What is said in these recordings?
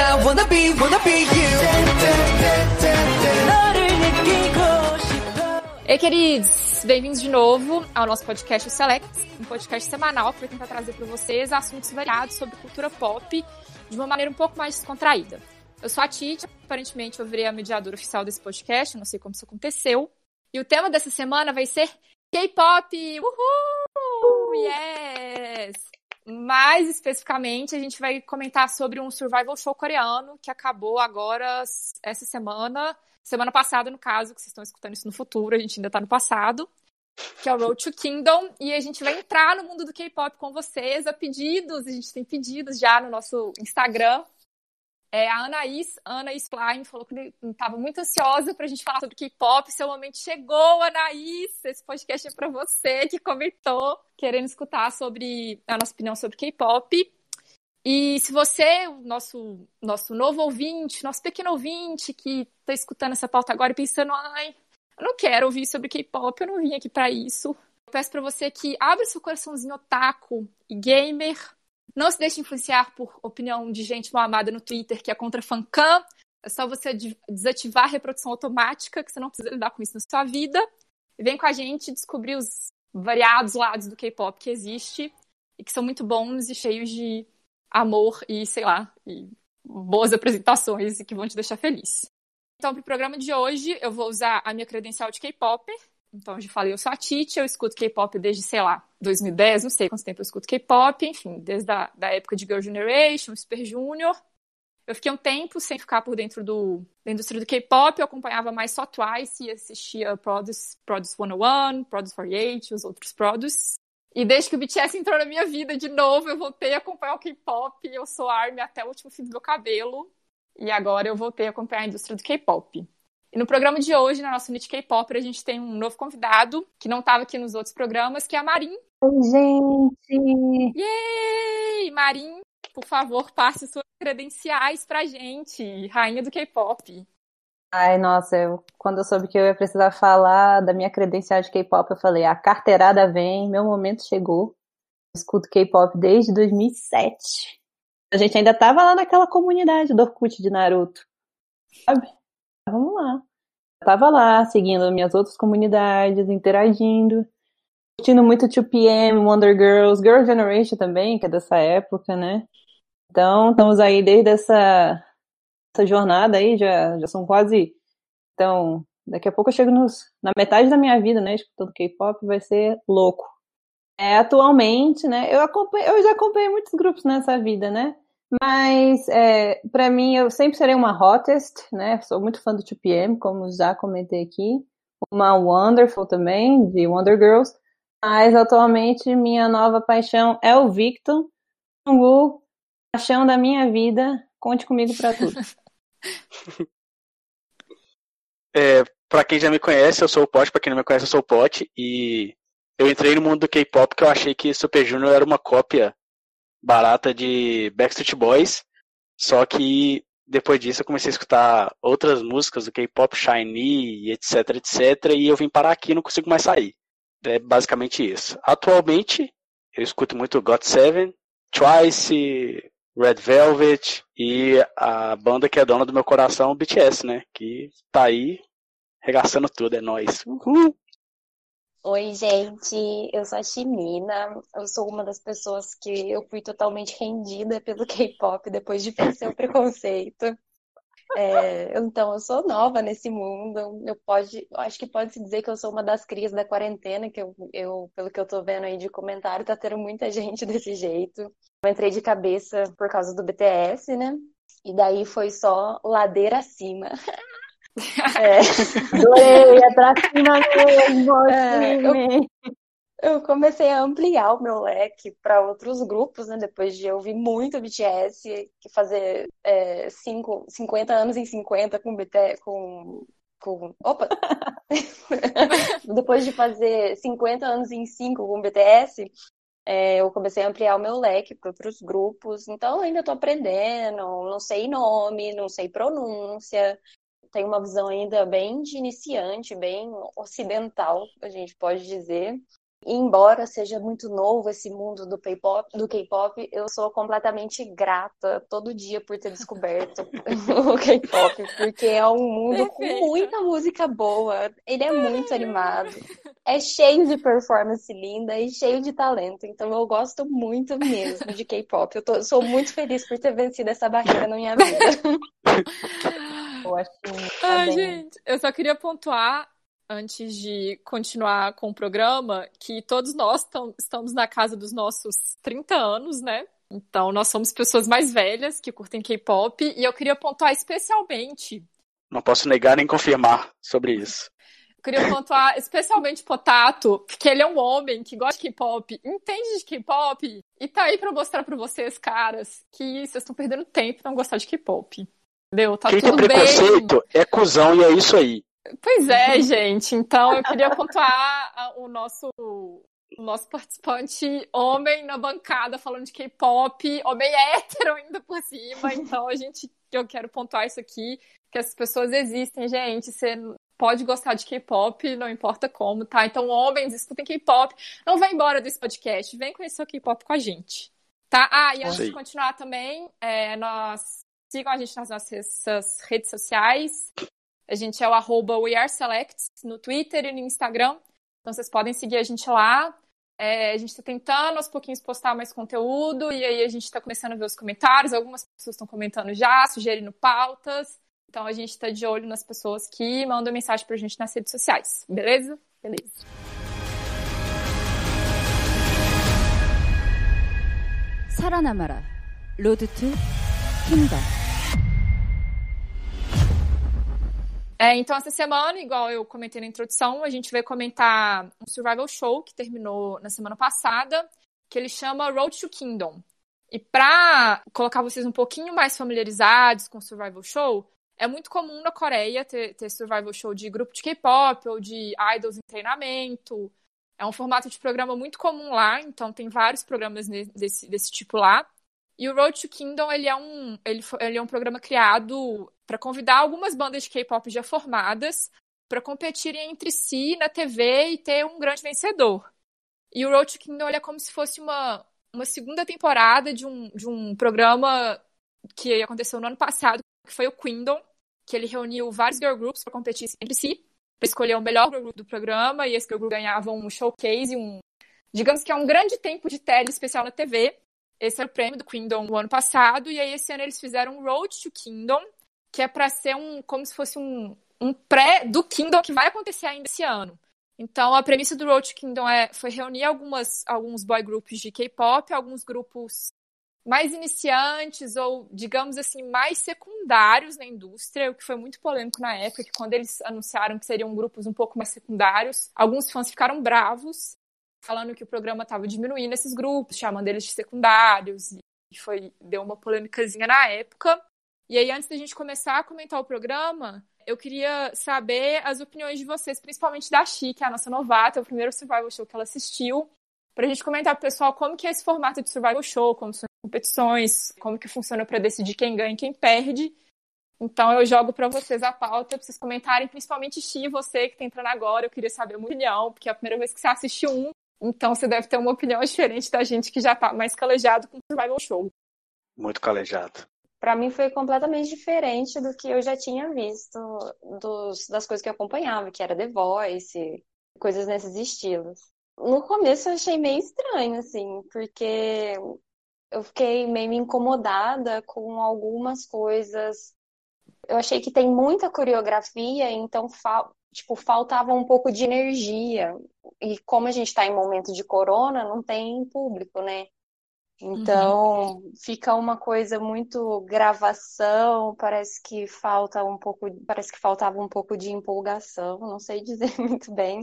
I wanna be, wanna be you. Queridos! Bem-vindos de novo ao nosso podcast Select, um podcast semanal vai tentar trazer para vocês assuntos variados sobre cultura pop de uma maneira um pouco mais descontraída. Eu sou a Titi, aparentemente eu virei a mediadora oficial desse podcast, não sei como isso aconteceu. E o tema dessa semana vai ser K-pop! Uhul! Yes! Mais especificamente, a gente vai comentar sobre um survival show coreano que acabou agora essa semana, semana passada, no caso, que vocês estão escutando isso no futuro, a gente ainda tá no passado, que é o Road to Kingdom, e a gente vai entrar no mundo do K-pop com vocês a pedidos, a gente tem pedidos já no nosso Instagram, é, a Anaís, Anaís Klein, falou que estava muito ansiosa para a gente falar sobre K-pop. Seu momento chegou, Anaís! Esse podcast é para você que comentou, querendo escutar sobre a nossa opinião sobre K-pop. E se você, o nosso, nosso novo ouvinte, nosso pequeno ouvinte que está escutando essa pauta agora e pensando, ai, eu não quero ouvir sobre K-pop, eu não vim aqui para isso. Eu peço para você que abra seu coraçãozinho otaku e gamer não se deixe influenciar por opinião de gente mal amada no Twitter que é contra fancam. É só você desativar a reprodução automática, que você não precisa lidar com isso na sua vida. E vem com a gente descobrir os variados lados do K-pop que existe e que são muito bons e cheios de amor e, sei lá, e boas apresentações e que vão te deixar feliz. Então, para o programa de hoje, eu vou usar a minha credencial de K-Popper então, eu já falei, eu sou a Titi, eu escuto K-pop desde, sei lá, 2010, não sei quanto tempo eu escuto K-pop, enfim, desde a da época de Girl Generation, Super Junior. Eu fiquei um tempo sem ficar por dentro do, da indústria do K-pop, eu acompanhava mais só Twice e assistia Produce, Produce 101, Produce 48, os outros Produce. E desde que o BTS entrou na minha vida de novo, eu voltei a acompanhar o K-pop, eu sou ARMY até o último fim do meu cabelo. E agora eu voltei a acompanhar a indústria do K-pop. E no programa de hoje, na nossa Unit K-Pop, a gente tem um novo convidado, que não estava aqui nos outros programas, que é a Marin. Oi, gente! Yay! Marin, por favor, passe suas credenciais pra gente, rainha do K-Pop. Ai, nossa, eu, quando eu soube que eu ia precisar falar da minha credencial de K-pop, eu falei, a carteirada vem, meu momento chegou. Eu escuto K-pop desde 2007. A gente ainda tava lá naquela comunidade do Orkut de Naruto, sabe? Vamos lá. Eu tava lá, seguindo minhas outras comunidades, interagindo, curtindo muito 2PM, Wonder Girls, Girl Generation também, que é dessa época, né? Então, estamos aí desde essa, essa jornada aí, já, já são quase. Então, daqui a pouco eu chego nos, na metade da minha vida, né? Escutando K-pop, vai ser louco. É, atualmente, né? Eu, eu já acompanhei muitos grupos nessa vida, né? Mas, é, para mim, eu sempre serei uma hottest, né? Sou muito fã do 2PM, como já comentei aqui. Uma Wonderful também, de Wonder Girls. Mas, atualmente, minha nova paixão é o Victor. Wu, paixão da minha vida. Conte comigo para tudo. é, para quem já me conhece, eu sou o Pote. Para quem não me conhece, eu sou o Pote. E eu entrei no mundo do K-pop porque eu achei que Super Junior era uma cópia barata de Backstreet Boys, só que depois disso eu comecei a escutar outras músicas do K-pop, Shiny, etc, etc, e eu vim parar aqui e não consigo mais sair. É basicamente isso. Atualmente, eu escuto muito GOT7, Twice, Red Velvet e a banda que é dona do meu coração, BTS, né? Que tá aí regaçando tudo, é nóis. Uhul! Oi, gente, eu sou a Chimina. Eu sou uma das pessoas que eu fui totalmente rendida pelo K-pop depois de vencer o preconceito. É, então, eu sou nova nesse mundo. Eu pode, eu acho que pode se dizer que eu sou uma das crias da quarentena, que eu, eu, pelo que eu tô vendo aí de comentário, tá tendo muita gente desse jeito. Eu entrei de cabeça por causa do BTS, né? E daí foi só ladeira acima. É. Adorei, é pra cima mesmo. É, eu, eu, comecei a ampliar o meu leque para outros grupos, né? Depois de ouvir muito BTS, que fazer é, cinco, 50 anos em 50 com BTS, com. com opa! Depois de fazer 50 anos em 5 com BTS, é, eu comecei a ampliar o meu leque para outros grupos, então ainda estou aprendendo, não sei nome, não sei pronúncia, tem uma visão ainda bem de iniciante, bem ocidental, a gente pode dizer. embora seja muito novo esse mundo do K-pop, do K-pop, eu sou completamente grata todo dia por ter descoberto o K-pop, porque é um mundo Perfeito. com muita música boa. Ele é muito animado, é cheio de performance linda e cheio de talento. Então eu gosto muito mesmo de K-pop. Eu tô- sou muito feliz por ter vencido essa barreira na minha vida. Eu acho que tá Ai, bem- gente, eu só queria pontuar, antes de continuar com o programa, que todos nós tam- estamos na casa dos nossos 30 anos, né? Então, nós somos pessoas mais velhas que curtem K-pop, e eu queria pontuar especialmente, Não posso negar nem confirmar sobre isso. eu queria pontuar especialmente Potato, porque ele é um homem que gosta de K-pop, entende de K-pop, e tá aí pra mostrar pra vocês, caras, que vocês estão perdendo tempo em não gostar de K-pop. Entendeu? Tá Quem tem tudo bem. preconceito é cuzão e é isso aí. Pois é, gente. Então eu queria pontuar o nosso, o nosso participante homem na bancada falando de K-pop, homem hétero ainda por cima. Então a gente, eu quero pontuar isso aqui, que essas pessoas existem, gente. Você pode gostar de K-pop, não importa como, tá? Então homens, escutem K-pop. Não vai embora desse podcast, vem conhecer o K-pop com a gente. Tá? Ah, e antes Sim. de continuar também, é, nós sigam a gente nas nossas redes sociais. A gente é o arroba WeAreSelects no Twitter e no Instagram. Então vocês podem seguir a gente lá. É, a gente está tentando aos pouquinhos postar mais conteúdo e aí a gente está começando a ver os comentários. Algumas pessoas estão comentando já, sugerindo pautas. Então a gente está de olho nas pessoas que mandam mensagem pra gente nas redes sociais. Beleza? Beleza. 살아남아라. 로드 투 킹덤. É, então, essa semana, igual eu comentei na introdução, a gente vai comentar um survival show que terminou na semana passada, que ele chama Road to Kingdom. E para colocar vocês um pouquinho mais familiarizados com o survival show, é muito comum na Coreia ter, ter survival show de grupo de K-pop ou de idols em treinamento. É um formato de programa muito comum lá, então tem vários programas desse, desse tipo lá. E o Road to Kingdom, ele é um, ele, ele é um programa criado para convidar algumas bandas de K-pop já formadas para competirem entre si na TV e ter um grande vencedor. E o Road to Kingdom é como se fosse uma, uma segunda temporada de um, de um programa que aconteceu no ano passado, que foi o Kingdom, que ele reuniu vários girl groups para competir entre si, para escolher o melhor girl group do programa, e esse girl group ganhava um showcase, um, digamos que é um grande tempo de tele especial na TV. Esse era o prêmio do Kingdom do ano passado, e aí esse ano eles fizeram um Road to Kingdom, que é para ser um como se fosse um, um pré do Kingdom que vai acontecer ainda esse ano. Então a premissa do Road Kingdom é, foi reunir algumas, alguns boy groups de K-pop, alguns grupos mais iniciantes ou, digamos assim, mais secundários na indústria, o que foi muito polêmico na época, que quando eles anunciaram que seriam grupos um pouco mais secundários, alguns fãs ficaram bravos, falando que o programa estava diminuindo esses grupos, chamando eles de secundários, e foi deu uma polêmicazinha na época. E aí, antes da gente começar a comentar o programa, eu queria saber as opiniões de vocês, principalmente da Chi, que é a nossa novata, é o primeiro survival show que ela assistiu, pra gente comentar pro pessoal como que é esse formato de survival show, como são as competições, como que funciona para decidir quem ganha e quem perde. Então eu jogo para vocês a pauta, pra vocês comentarem, principalmente Chi, você que tá entrando agora, eu queria saber a minha opinião, porque é a primeira vez que você assistiu um, então você deve ter uma opinião diferente da gente que já tá mais calejado com survival show. Muito calejado. Pra mim foi completamente diferente do que eu já tinha visto dos, das coisas que eu acompanhava, que era The Voice, coisas nesses estilos. No começo eu achei meio estranho, assim, porque eu fiquei meio incomodada com algumas coisas. Eu achei que tem muita coreografia, então tipo, faltava um pouco de energia. E como a gente está em momento de corona, não tem público, né? Então, fica uma coisa muito gravação, parece que falta um pouco, parece que faltava um pouco de empolgação, não sei dizer muito bem.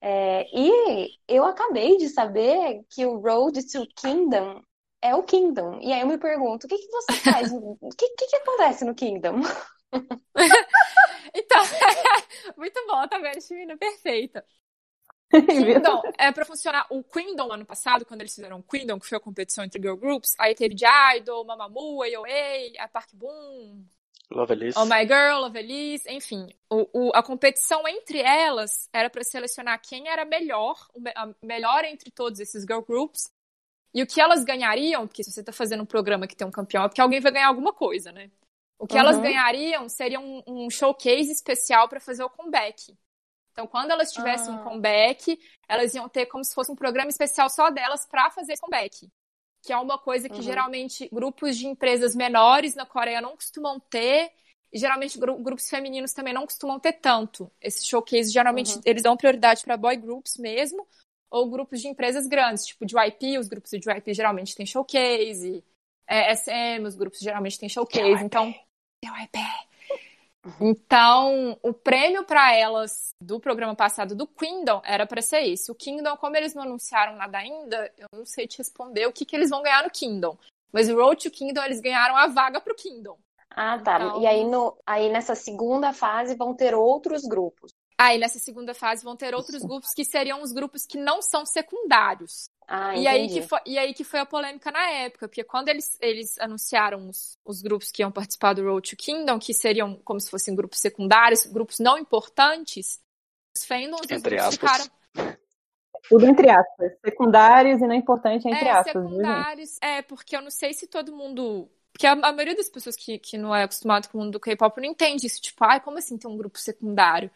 É, e eu acabei de saber que o Road to Kingdom é o Kingdom. E aí eu me pergunto, o que que você faz? O que, que que acontece no Kingdom? Então, muito bom, tá vendo, Chimina? Perfeita. Kingdom é pra funcionar. O Queendom ano passado, quando eles fizeram o Queendom, que foi a competição entre girl groups, aí teve de Idol, Mamamoo, AOA, a Park Boom. Lovelace. Oh My Girl, Lovelace, enfim. O, o, a competição entre elas era para selecionar quem era melhor, o a melhor entre todos esses girl groups. E o que elas ganhariam, porque se você tá fazendo um programa que tem um campeão, é porque alguém vai ganhar alguma coisa, né? O que elas Uhum. ganhariam seria um, um showcase especial para fazer o comeback. Então, quando elas tivessem um Ah. comeback, elas iam ter como se fosse um programa especial só delas para fazer esse comeback. Que é uma coisa que Uhum. geralmente grupos de empresas menores na Coreia não costumam ter. E geralmente gru- grupos femininos também não costumam ter tanto. Esse showcase, geralmente, Uhum. eles dão prioridade para boy groups mesmo, ou grupos de empresas grandes, tipo de YP, os grupos de YP geralmente têm showcase, é, SM, os grupos geralmente têm showcase. Então, JYP. Então, o prêmio para elas do programa passado do Kingdom era para ser esse. O Kingdom, como eles não anunciaram nada ainda, eu não sei te responder o que, que eles vão ganhar no Kingdom. Mas o Road to Kingdom, eles ganharam a vaga pro Kingdom. Ah, tá. Então- E aí, no, aí nessa segunda fase vão ter outros grupos. Aí, nessa segunda fase, vão ter outros grupos que seriam os grupos que não são secundários. Ah, E aí, que foi, e aí que foi a polêmica na época, porque quando eles, eles anunciaram os, os grupos que iam participar do Road to Kingdom, que seriam como se fossem grupos secundários, grupos não importantes, os fandoms os Entre grupos aspas. ficaram Tudo entre aspas. Secundários e não importante entre é, aspas. viu, secundários. É, porque eu não sei se todo mundo. Porque a, a maioria das pessoas que, que não é acostumado com o mundo do K-pop não entende isso. Tipo, ai, como assim tem um grupo secundário?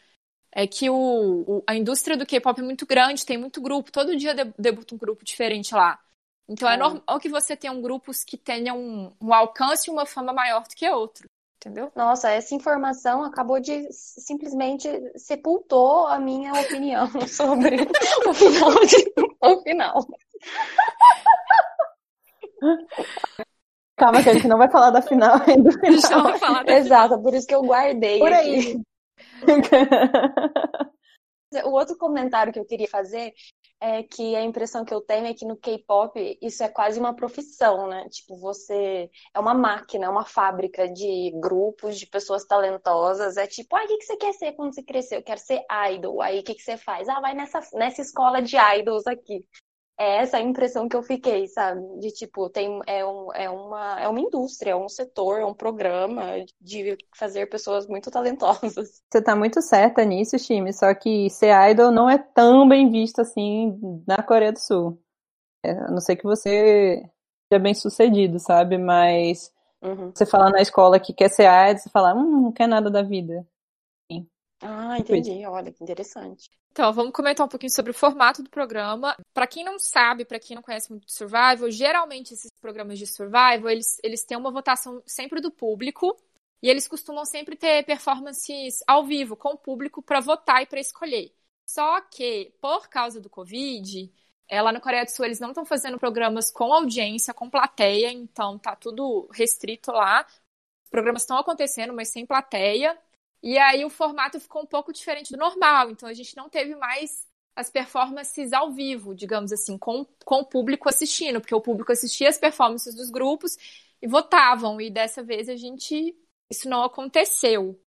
É que o, o- a indústria do K-pop é muito grande, tem muito grupo. Todo dia de- debuta um grupo diferente lá. Então é, É. normal que você tenha grupos que tenham um, um alcance e uma fama maior do que outro. Entendeu? Nossa, essa informação acabou de simplesmente sepultou a minha opinião sobre o final de, o final. Calma que a gente não vai falar da final ainda. do Deixa final. eu falar da Exato, por isso que eu guardei Por aqui. O outro comentário que eu queria fazer é que a impressão que eu tenho é que no K-pop isso é quase uma profissão, né? Tipo, você é uma máquina, é uma fábrica de grupos, de pessoas talentosas. É tipo, ah, o que que você quer ser quando você crescer? Eu quero ser idol. Aí o que que você faz? Ah, vai nessa, nessa escola de idols aqui. É essa a impressão que eu fiquei, sabe? De tipo, tem, é, um, é, uma, é uma indústria, é um setor, é um programa de fazer pessoas muito talentosas. Você tá muito certa nisso, Shimi, só que ser idol não é tão bem visto assim na Coreia do Sul. É, a não ser que você seja bem sucedido, sabe? Mas Uhum. você falar na escola que quer ser idol, você fala, hum, não quer nada da vida. Ah, entendi. Olha, que interessante. Então, vamos comentar um pouquinho sobre o formato do programa. Para quem não sabe, para quem não conhece muito de Survival, geralmente esses programas de Survival, eles, eles têm uma votação sempre do público e eles costumam sempre ter performances ao vivo com o público para votar e para escolher. Só que, por causa do Covid, é, lá na Coreia do Sul eles não estão fazendo programas com audiência, com plateia, então tá tudo restrito lá. Os programas estão acontecendo, mas sem plateia. E aí o formato ficou um pouco diferente do normal, então a gente não teve mais as performances ao vivo, digamos assim, com, com o público assistindo, porque o público assistia as performances dos grupos e votavam, e dessa vez a gente. Isso não aconteceu.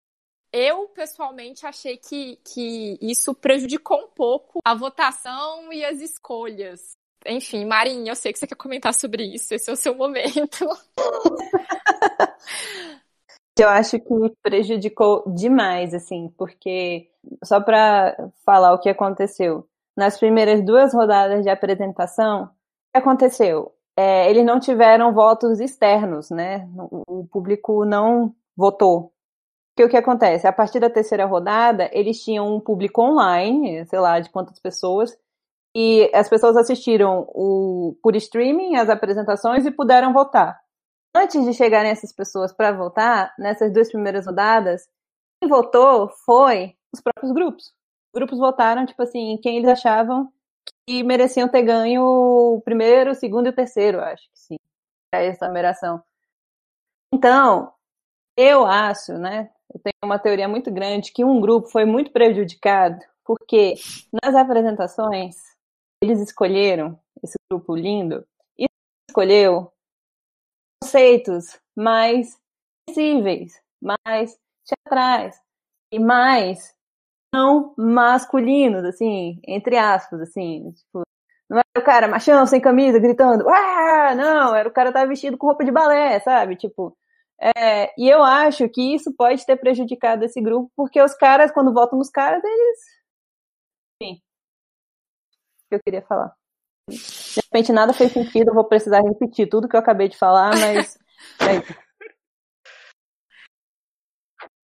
Eu, pessoalmente, achei que, que isso prejudicou um pouco a votação e as escolhas. Enfim, Marinha, eu sei que você quer comentar sobre isso, esse é o seu momento. Eu acho que prejudicou demais, assim, porque só para falar o que aconteceu, nas primeiras duas rodadas de apresentação, o que aconteceu? É, eles não tiveram votos externos, né? O, público não votou. Porque o que acontece? A partir da terceira rodada, eles tinham um público online, sei lá, de quantas pessoas, e as pessoas assistiram o, por streaming as apresentações e puderam votar antes de chegarem essas pessoas para votar, nessas duas primeiras rodadas, quem votou foi os próprios grupos. Os grupos votaram, tipo assim, quem eles achavam que mereciam ter ganho o primeiro, o segundo e o terceiro, acho que sim, para essa numeração. Então, eu acho, né, eu tenho uma teoria muito grande que um grupo foi muito prejudicado porque nas apresentações eles escolheram esse grupo lindo e escolheu conceitos mais sensíveis, mais teatrais e mais não masculinos, assim, entre aspas, assim, tipo, não era o cara machão, sem camisa, gritando, ah, não, era o cara tava vestido com roupa de balé, sabe, tipo, É, e eu acho que isso pode ter prejudicado esse grupo, porque os caras, quando votam nos caras, eles. Enfim. O que eu queria falar. De repente nada fez sentido, eu vou precisar repetir tudo que eu acabei de falar, mas. é.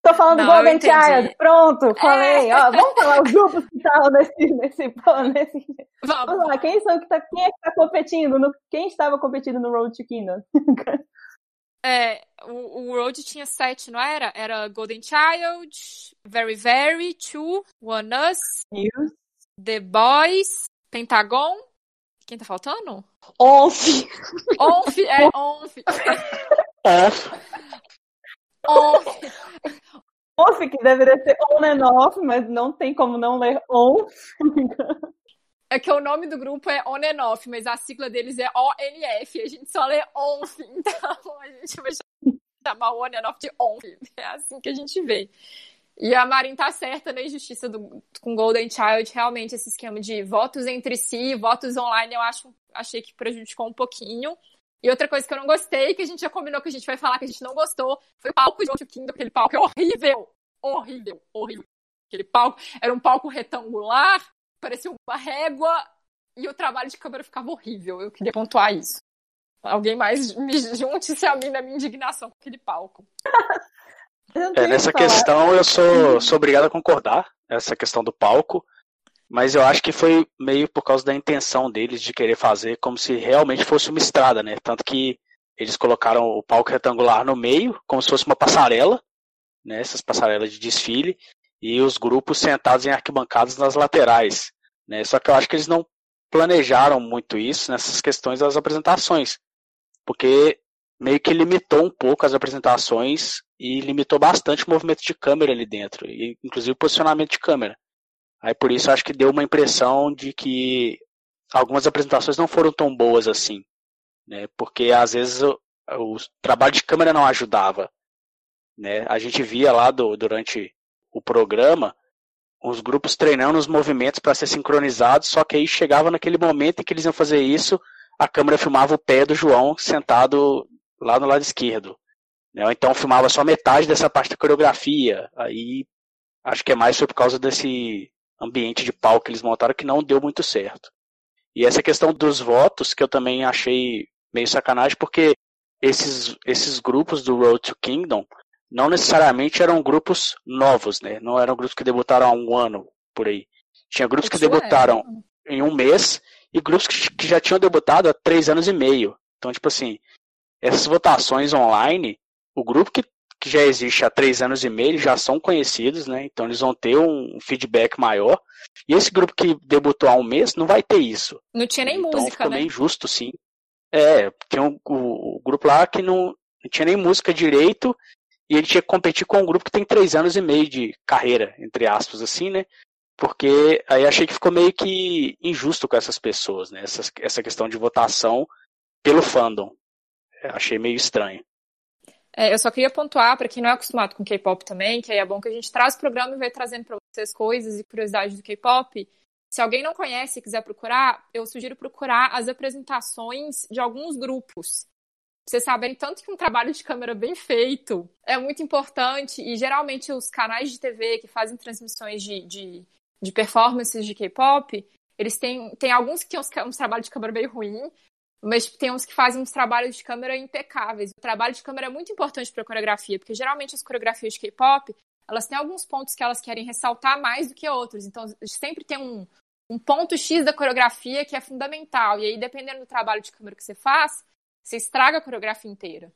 Tô falando Não, Golden. Child, pronto, falei. É. Ó, vamos falar os grupos que estavam nesse, nesse, nesse. Vamos. Vamos lá, quem, são que tá, quem é que tá competindo? No, quem estava competindo no Road to Kingdom? É, o, o Road tinha sete, não era? Era Golden Child, Very Very, Two, One Us, News. The Boys, Pentagon. Quem tá faltando? Onze. Onf, é, Onf. Off. Onf. Off, que deveria ser on and off, mas não tem como não ler on. É que o nome do grupo é On and Off, mas a sigla deles é ONF. A gente só lê ONF, então a gente vai chamar o On and Off de ONF. É assim que a gente vê. E a Marin tá certa na injustiça do, com Golden Child. Realmente, esse esquema de votos entre si, votos online, eu acho, achei que prejudicou um pouquinho. E outra coisa que eu não gostei, que a gente já combinou que a gente vai falar que a gente não gostou, foi o palco de to Kingdom. Aquele palco é horrível. Horrível, horrível. Aquele palco era um palco retangular, parecia uma régua, e o trabalho de câmera ficava horrível. Eu queria pontuar isso. Alguém mais me junte-se a mim na minha indignação com aquele palco. É, nessa falar. questão eu sou, sou obrigado a concordar, essa questão do palco, mas eu acho que foi meio por causa da intenção deles de querer fazer como se realmente fosse uma estrada, né? Tanto que eles colocaram o palco retangular no meio, como se fosse uma passarela, né? Essas passarelas de desfile, e os grupos sentados em arquibancadas nas laterais, né? Só que eu acho que eles não planejaram muito isso nessas questões das apresentações, porque meio que limitou um pouco as apresentações e limitou bastante o movimento de câmera ali dentro, inclusive o posicionamento de câmera. Aí por isso acho que deu uma impressão de que algumas apresentações não foram tão boas assim, né? Porque às vezes o, o trabalho de câmera não ajudava, né? A gente via lá do, durante o programa os grupos treinando os movimentos para ser sincronizados, só que aí chegava naquele momento em que eles iam fazer isso, a câmera filmava o pé do João sentado lá no lado esquerdo. Né? Então filmava só metade dessa parte da coreografia. Aí acho que é mais por causa desse ambiente de palco que eles montaram que não deu muito certo. E essa questão dos votos, que eu também achei meio sacanagem, porque esses, esses grupos do Road to Kingdom não necessariamente eram grupos novos, né? Não eram grupos que debutaram há um ano por aí. Tinha grupos que Isso é. debutaram em um mês e grupos que, que já tinham debutado há três anos e meio. Então, tipo assim, essas votações online, o grupo que, que já existe há três anos e meio já são conhecidos, né? Então eles vão ter um feedback maior. E esse grupo que debutou há um mês não vai ter isso. Não tinha nem então música, né? meio injusto, sim. É, tinha um, o, o grupo lá que não, não tinha nem música direito e ele tinha que competir com um grupo que tem três anos e meio de carreira, entre aspas, assim, né? Porque aí achei que ficou meio que injusto com essas pessoas, né? Essa, essa questão de votação pelo fandom. Eu achei meio estranho. É, eu só queria pontuar, para quem não é acostumado com K-pop também, que aí é bom que a gente traz o programa e vai trazendo para vocês coisas e curiosidades do K-pop. Se alguém não conhece e quiser procurar, eu sugiro procurar as apresentações de alguns grupos. Vocês saberem tanto que um trabalho de câmera bem feito é muito importante e geralmente os canais de TV que fazem transmissões de, de, de performances de K-pop, eles têm, têm alguns que têm uns, uns trabalhos de câmera bem ruim, mas tem uns que fazem uns trabalhos de câmera impecáveis. O trabalho de câmera é muito importante para a coreografia, porque geralmente as coreografias de K-pop, elas têm alguns pontos que elas querem ressaltar mais do que outros. Então, sempre tem um, um ponto X da coreografia que é fundamental. E aí, dependendo do trabalho de câmera que você faz, você estraga a coreografia inteira.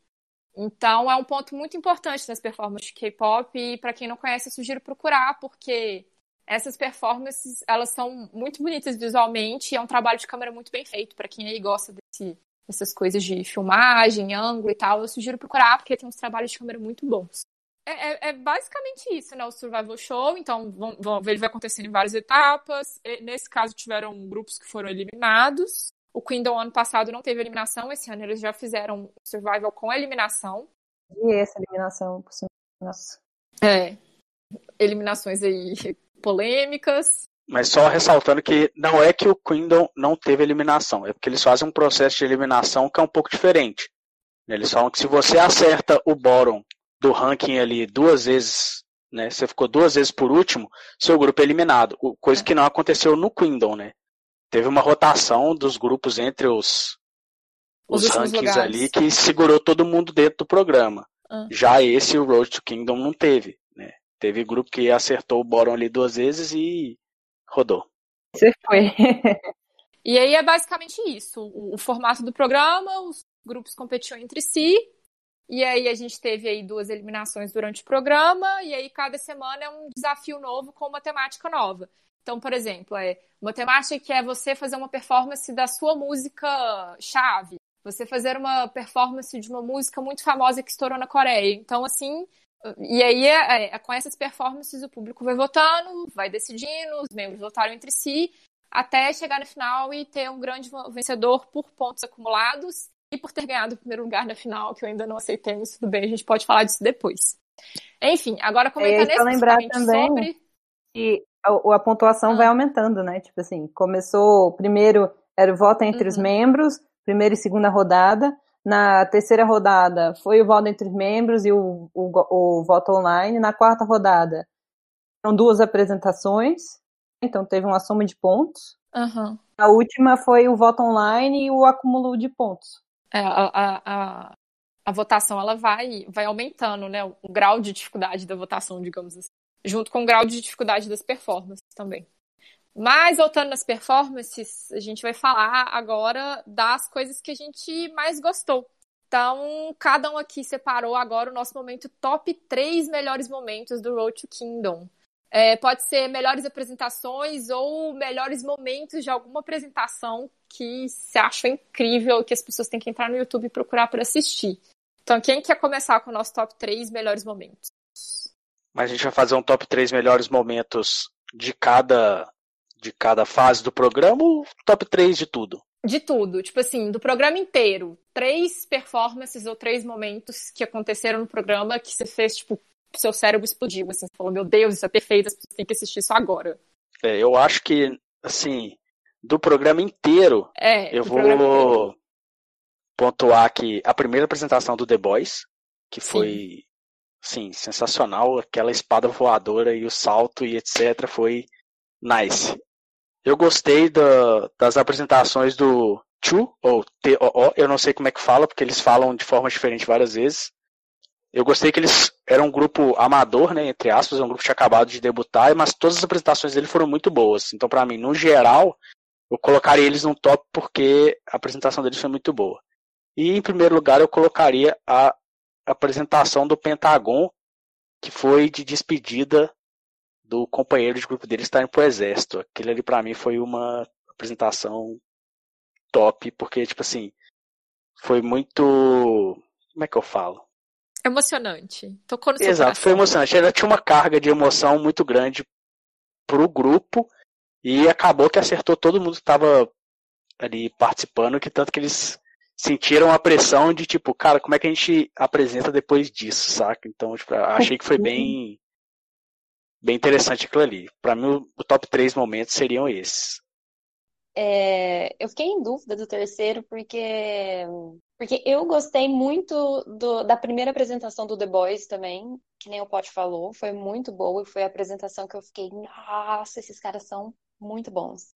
Então, é um ponto muito importante nas performances de K-pop. E para quem não conhece, eu sugiro procurar, porque essas performances, elas são muito bonitas visualmente e é um trabalho de câmera muito bem feito. Para quem aí gosta desse, dessas coisas de filmagem, ângulo e tal, eu sugiro procurar, porque tem uns trabalhos de câmera muito bons. É, é, é basicamente isso, né? O Survival Show. Então, vão, vão, ele vai acontecendo em várias etapas. E, nesse caso, tiveram grupos que foram eliminados. O Kingdom ano passado não teve eliminação. Esse ano eles já fizeram o Survival com eliminação. E essa eliminação, por. Nossa. É. Eliminações aí polêmicas. Mas só ressaltando que não é que o Kingdom não teve eliminação, é porque eles fazem um processo de eliminação que é um pouco diferente. Eles falam que se você acerta o bottom do ranking ali duas vezes, né? Você ficou duas vezes por último, seu grupo é eliminado. Coisa que não aconteceu no Kingdom, né? Teve uma rotação dos grupos entre os, os, Os rankings lugares. ali que segurou todo mundo dentro do programa. Ah. Já esse, o Road to Kingdom, não teve? Teve grupo que acertou o bottom ali duas vezes e rodou. Você foi. E aí é basicamente isso. O, o formato do programa, os grupos competiam entre si. E aí a gente teve aí duas eliminações durante o programa. E aí cada semana é um desafio novo com uma temática nova. Então, por exemplo, é uma temática que é você fazer uma performance da sua música chave. Você fazer uma performance de uma música muito famosa que estourou na Coreia. Então, assim, e aí é, é, com essas performances o público vai votando, vai decidindo, os membros votaram entre si, até chegar no final e ter um grande vencedor por pontos acumulados e por ter ganhado o primeiro lugar na final, que eu ainda não aceitei, mas tudo bem, a gente pode falar disso depois. Enfim, agora comentando É, só lembrar também sobre. E a, a pontuação Ah. vai aumentando, né? Tipo assim, começou primeiro era o voto entre os Uhum. membros, primeira e segunda rodada. Na terceira rodada foi o voto entre os membros e o, o, o voto online. Na quarta rodada foram duas apresentações, então teve uma soma de pontos. Aham. A última foi o voto online e o acúmulo de pontos. É, a, a, a, a votação ela vai, vai aumentando, né? O grau de dificuldade da votação, digamos assim. Junto com o grau de dificuldade das performances também. Mas voltando nas performances, a gente vai falar agora das coisas que a gente mais gostou. Então, cada um aqui separou agora o nosso momento top 3 melhores momentos do Road to Kingdom. É, pode ser melhores apresentações ou melhores momentos de alguma apresentação que você acha incrível que as pessoas têm que entrar no YouTube e procurar para assistir. Então, quem quer começar com o nosso top 3 melhores momentos? Mas a gente vai fazer um top 3 melhores momentos de cada de cada fase do programa ou top 3 de tudo? De tudo, tipo assim, do programa inteiro. Três performances ou três momentos que aconteceram no programa que você fez, tipo, seu cérebro explodiu, assim, você falou, meu Deus, isso é perfeito, as pessoas têm que assistir isso agora. É, eu acho que, assim, do programa inteiro, É, eu programa inteiro. vou pontuar que a primeira apresentação do The Boys, que foi, sim, sensacional, aquela espada voadora e o salto e etc, foi nice. Eu gostei da- das apresentações do Chu, ou T-O-O, eu não sei como é que fala, porque eles falam de forma diferente várias vezes. Eu gostei que eles eram um grupo amador, né, entre aspas, um grupo que tinha acabado de debutar, mas todas as apresentações dele foram muito boas. Então, pra mim, no geral, eu colocaria eles no top porque a apresentação deles foi muito boa. E em primeiro lugar, eu colocaria a apresentação do Pentagon, que foi de despedida do companheiro de grupo dele estar indo pro exército. Aquele ali pra mim foi uma apresentação top, porque, tipo assim, foi muito. Como é que eu falo? Emocionante. Tocou no seu Exato, foi coração. emocionante. Ela tinha uma carga de emoção muito grande pro grupo e acabou que acertou todo mundo que estava ali participando, que tanto que eles sentiram a pressão de tipo, cara, como é que a gente apresenta depois disso, saca? Então, tipo, achei que foi bem bem interessante aquilo ali. Pra mim, o- top 3 momentos seriam esses. É, eu fiquei em dúvida do terceiro porque porque eu gostei muito do- da primeira apresentação do The Boys também, que nem o Pote falou, foi muito boa e foi a apresentação que eu fiquei, nossa, esses caras são muito bons.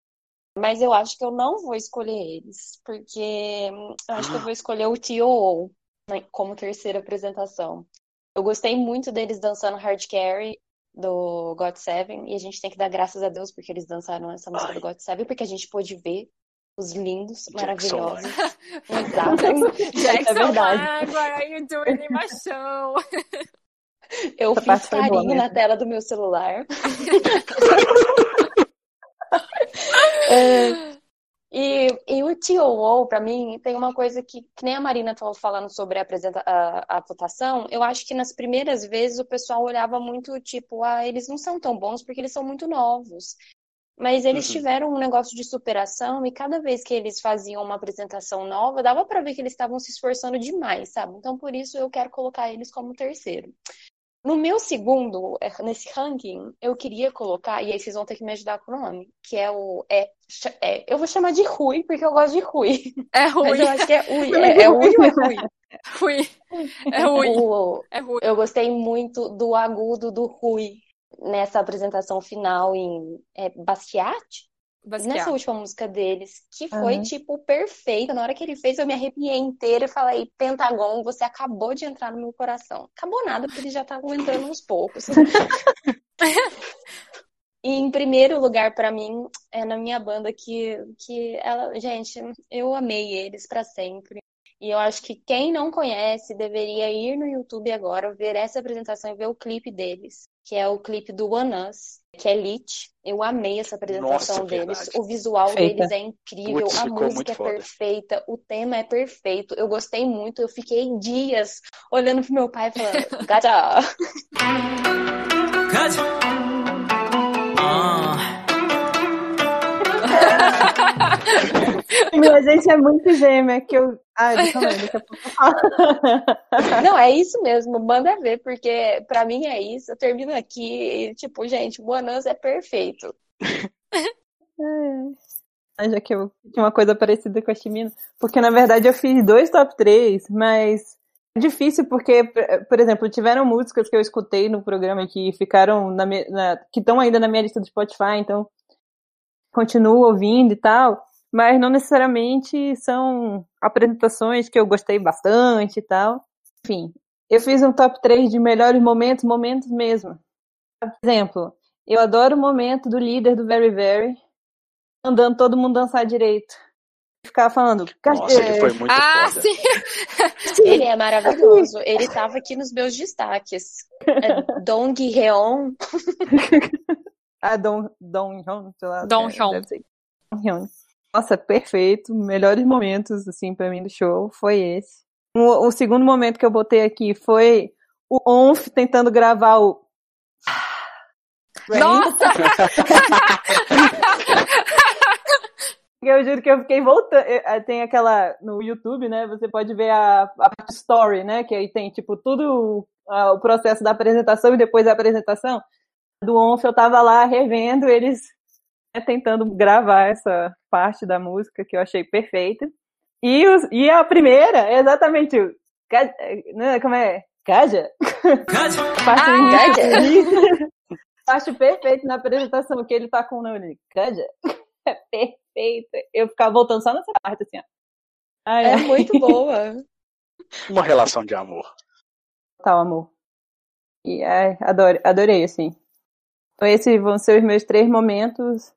Mas eu acho que eu não vou escolher eles, porque eu acho que eu vou escolher o T.O.O. né, como terceira apresentação. Eu gostei muito deles dançando Hard Carry do God Seven, e a gente tem que dar graças a Deus porque eles dançaram essa música do God Seven, porque a gente pôde ver os lindos, Jackson maravilhosos. Exato. Jackson É verdade. You doing my show? Eu Essa fiz carinho na tela do meu celular. É, e, e o TOO, pra mim, tem uma coisa que, que nem a Marina estava falando sobre a, apresenta- a, a votação. Eu acho que nas primeiras vezes o pessoal olhava muito tipo, ah, eles não são tão bons porque eles são muito novos. Mas eles Uhum. tiveram um negócio de superação e cada vez que eles faziam uma apresentação nova, dava pra ver que eles estavam se esforçando demais, sabe? Então por isso eu quero colocar eles como terceiro. No meu segundo, é, nesse ranking, eu queria colocar, e aí vocês vão ter que me ajudar com o nome, que é o. É, é, eu vou chamar de Rui, porque eu gosto de Rui. É ruim. Mas eu acho que é Ui. É, é Ui ou é Rui? Rui. É Rui. O- É Rui. eu gostei muito do agudo do Rui nessa apresentação final em é, Basquiat, nessa última música deles, que foi, Aham. tipo, perfeita. Na hora que ele fez, eu me arrepiei inteira e falei, Pentagon, você acabou de entrar no meu coração. Acabou nada, porque eles já estavam entrando aos poucos. E em primeiro lugar, pra mim, é na minha banda que, que ela, gente, eu amei eles pra sempre. E eu acho que quem não conhece deveria ir no YouTube agora, ver essa apresentação e ver o clipe deles, que é o clipe do One Us, que é Lit. Eu amei essa apresentação Nossa, deles. verdade. O visual Perfeita. deles é incrível, Putz, a música é foda. perfeita, o tema é perfeito. Eu gostei muito, eu fiquei dias olhando pro meu pai e falando, gacha! 가자. 아, Minha gente é muito gêmea, que eu. Ah, deixa eu ver, a pouco eu. Não, é isso mesmo, manda ver, porque pra mim é isso. Eu termino aqui e, tipo, gente, Us é perfeito. Ah, Já que eu tinha uma coisa parecida com a Chimina. Porque, na verdade, eu fiz dois top 3, mas é difícil porque, por- exemplo, tiveram músicas que eu escutei no programa que ficaram na, na- que estão ainda na minha lista do Spotify, então continuo ouvindo e tal, mas não necessariamente são apresentações que eu gostei bastante e tal. Enfim, eu fiz um top 3 de melhores momentos, momentos mesmo. Por exemplo, eu adoro o momento do líder do Very Very, mandando todo mundo dançar direito. Ficar falando. Nossa, ele foi muito Ah, foda. sim. Ele é maravilhoso. Ele tava aqui nos meus destaques. É Dong Hyeon. Ah, Don, Don Hyun, sei lá. Don é, Nossa, perfeito. Melhores momentos, assim, pra mim do show foi esse. O, o segundo momento que eu botei aqui foi o Onf tentando gravar o. Nossa! Eu juro que eu fiquei voltando. eh, Tem aquela. No YouTube, né? Você pode ver a, a story, né? Que aí tem, tipo, tudo o processo da apresentação e depois da apresentação. Do Onf, eu tava lá revendo eles tentando gravar essa parte da música que eu achei perfeita. E, os, e a primeira é exatamente o. Né, Como é? Kaja? 가자. A parte do Ah. Acho perfeito na apresentação que ele tá com o nome de Kaja. É perfeito. Eu ficava voltando só nessa parte, assim, ó. Ai, É ai. muito boa. Uma relação de amor. Total, amor. E ai, adorei, adorei, assim. Então, esses vão ser os meus três momentos.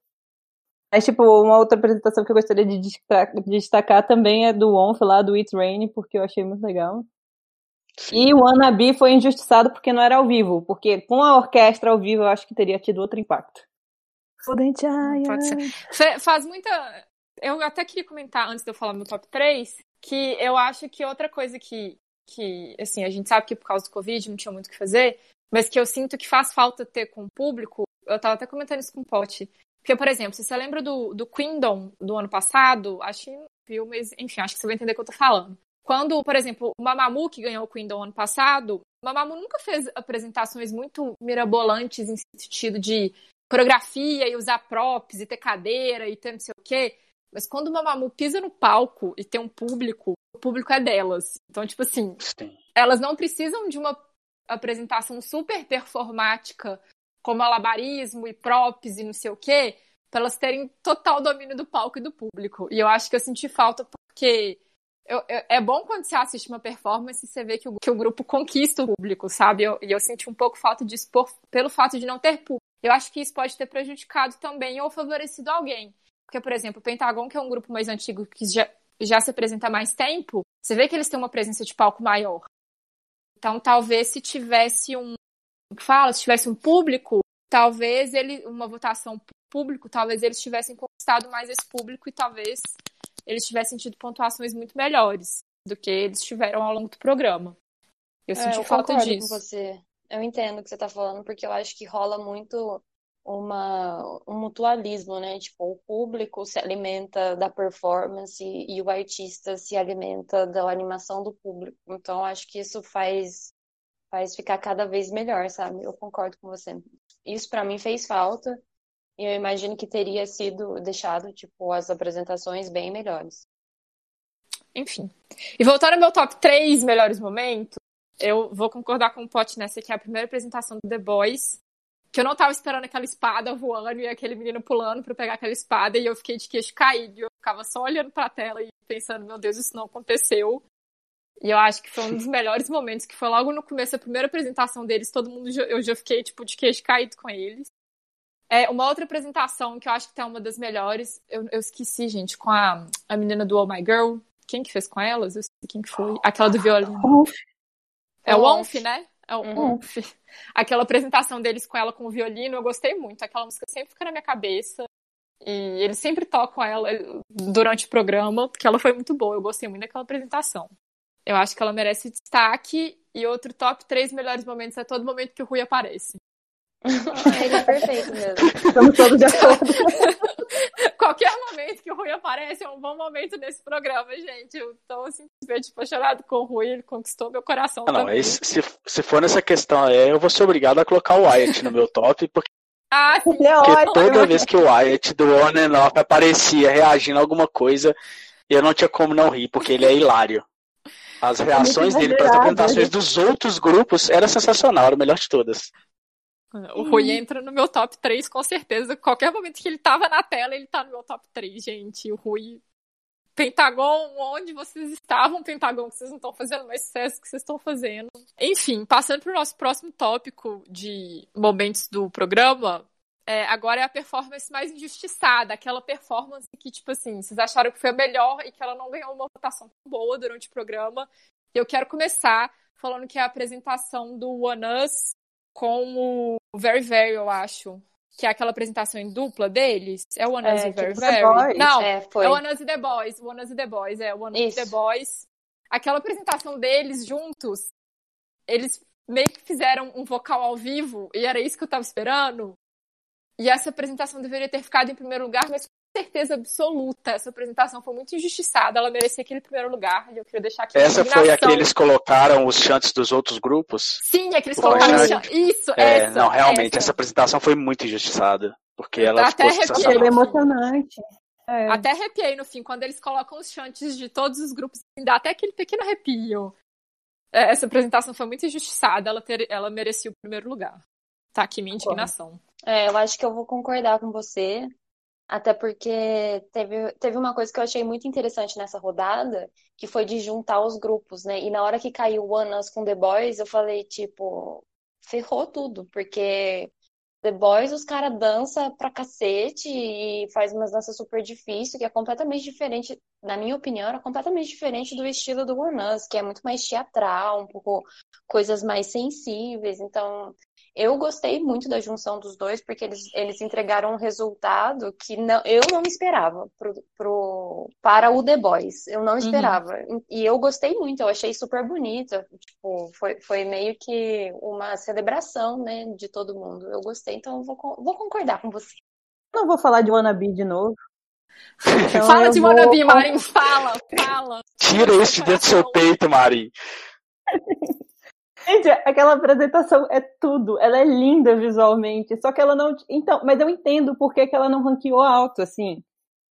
Mas, tipo, uma outra apresentação que eu gostaria de destacar, de destacar também é do Onf lá, do It's Rain, porque eu achei muito legal. E o Anabi foi injustiçado porque não era ao vivo, porque com a orquestra ao vivo eu acho que teria tido outro impacto. Pode ser. Faz muita. Eu até queria comentar, antes de eu falar meu top 3, que eu acho que outra coisa que, que, assim, a gente sabe que por causa do Covid não tinha muito o que fazer, mas que eu sinto que faz falta ter com o público, eu tava até comentando isso com o Pote. Porque, por exemplo, se você lembra do, do Queendom do ano passado, acho que viu, mas enfim, acho que você vai entender o que eu tô falando. Quando, por exemplo, o Mamamoo, que ganhou o Queendom ano passado, o Mamamoo nunca fez apresentações muito mirabolantes em sentido de coreografia e usar props e ter cadeira e ter não sei o quê. Mas quando o Mamamoo pisa no palco e tem um público, o público é delas. Então, tipo assim, Sim. elas não precisam de uma apresentação super performática, como malabarismo e props e não sei o quê, elas terem total domínio do palco e do público. E eu acho que eu senti falta porque eu- eu- é bom quando você assiste uma performance e você vê que o, que o grupo conquista o público, sabe? Eu- E eu, senti um pouco falta disso por, pelo fato de não ter público. Eu acho que isso pode ter prejudicado também ou favorecido alguém. Porque, por exemplo, o Pentagon, que é um grupo mais antigo que já, já se apresenta há mais tempo, você vê que eles têm uma presença de palco maior. Então, talvez se tivesse um. Que Fala, se tivesse um público, talvez ele. Uma votação público, talvez eles tivessem conquistado mais esse público e talvez eles tivessem tido pontuações muito melhores do que eles tiveram ao longo do programa. Eu É, senti eu falta disso. com você. Eu entendo o que você tá falando, porque eu acho que rola muito uma, um mutualismo, né? Tipo, o público se alimenta da performance e o artista se alimenta da animação do público. Então, acho que isso faz, faz ficar cada vez melhor, sabe? Eu concordo com você. Isso pra mim fez falta e eu imagino que teria sido deixado, tipo, as apresentações bem melhores. Enfim. E voltando ao meu top 3 melhores momentos, eu vou concordar com o Pote nessa que é a primeira apresentação do The Boys. Que eu não tava esperando aquela espada voando e aquele menino pulando para pegar aquela espada e eu fiquei de queixo caído. Eu ficava só olhando pra tela e pensando, meu Deus, isso não aconteceu. E eu acho que foi um dos melhores momentos, que foi logo no começo, a primeira apresentação deles, todo mundo, eu já fiquei, tipo, de queixo caído com eles. É, uma outra apresentação que eu acho que tá uma das melhores, eu, eu esqueci, gente, com a, a menina do Oh My Girl. Quem que fez com elas? Eu esqueci quem que foi. Aquela do violino. É o Onf, né? É o Uhum. Onf. Aquela apresentação deles com ela com o violino, eu gostei muito. Aquela música sempre fica na minha cabeça. E eles sempre tocam ela durante o programa, porque ela foi muito boa. Eu gostei muito daquela apresentação. Eu acho que ela merece destaque. E outro top três melhores momentos é todo momento que o Rui aparece. Ele é perfeito mesmo. Estamos todos de acordo. Qualquer momento que o Rui aparece é um bom momento nesse programa, gente. Eu tô simplesmente apaixonado com o Rui, ele conquistou meu coração Ah, não, esse- se, se for nessa questão aí, eu vou ser obrigado a colocar o Wyatt no meu top, porque Ah, sim. Ele é toda vez que o Wyatt do On and Off aparecia reagindo a alguma coisa, eu não tinha como não rir, porque ele é hilário. As reações dele para as apresentações ele- dos outros grupos era sensacional, era o melhor de todas. O Rui entra no meu top 3, com certeza. Qualquer momento que ele tava na tela, ele tá no meu top 3, gente. O Rui. Pentagon, onde vocês estavam, Pentagon, que vocês não estão fazendo mais sucesso que vocês estão fazendo. Enfim, passando pro nosso próximo tópico de momentos do programa, é, agora é a performance mais injustiçada, aquela performance que, tipo assim, vocês acharam que foi a melhor e que ela não ganhou uma votação tão boa durante o programa. E eu quero começar falando que é a apresentação do One Us com o Very Very, eu acho. Que é aquela apresentação em dupla deles. É o One Us É, e Very tipo The Very? Boys. Não, É, foi. é o One Us e The Boys. One Us e The Boys, é o One Us e. The Boys. Aquela apresentação deles juntos, eles meio que fizeram um vocal ao vivo, e era isso que eu tava esperando. E essa apresentação deveria ter ficado em primeiro lugar, mas com certeza absoluta, essa apresentação foi muito injustiçada, ela merecia aquele primeiro lugar, e eu queria deixar aqui Essa foi a que eles colocaram os chantes dos outros grupos. Sim, é que eles Foi. colocaram o chão. Isso, É, essa. não, realmente, essa essa. apresentação foi muito injustiçada. Porque ela Até ficou arrepiei. Emocionante. É. Até arrepiei no fim, quando eles colocam os chantes de todos os grupos, assim, dá até aquele pequeno arrepio. É, Essa apresentação foi muito injustiçada, ela, ter- ela merecia o primeiro lugar. Tá aqui minha indignação. É, eu acho que eu vou concordar com você, até porque teve, teve uma coisa que eu achei muito interessante nessa rodada, que foi de juntar os grupos, né? E na hora que caiu o One com The Boys, eu falei, tipo, ferrou tudo, porque The Boys os caras dançam pra cacete e faz umas danças super difíceis, que é completamente diferente, na minha opinião, era completamente diferente do estilo do One que é muito mais teatral, um pouco coisas mais sensíveis, então. Eu gostei muito da junção dos dois, porque eles, eles entregaram um resultado que não, eu não esperava pro, pro, para o The Boys. Eu não esperava. E eu gostei muito, eu achei super bonita. Tipo, foi, foi meio que uma celebração, né, de todo mundo. Eu gostei, então eu vou, vou concordar com você. Não vou falar de Wannabe de novo. Então fala de vou- Wannabe, Marinho, fala, fala. Tira isso de dentro do seu peito, Mari. Gente, aquela apresentação é tudo. Ela é linda visualmente. Só que ela não. Então, mas eu entendo por que, que ela não ranqueou alto, assim.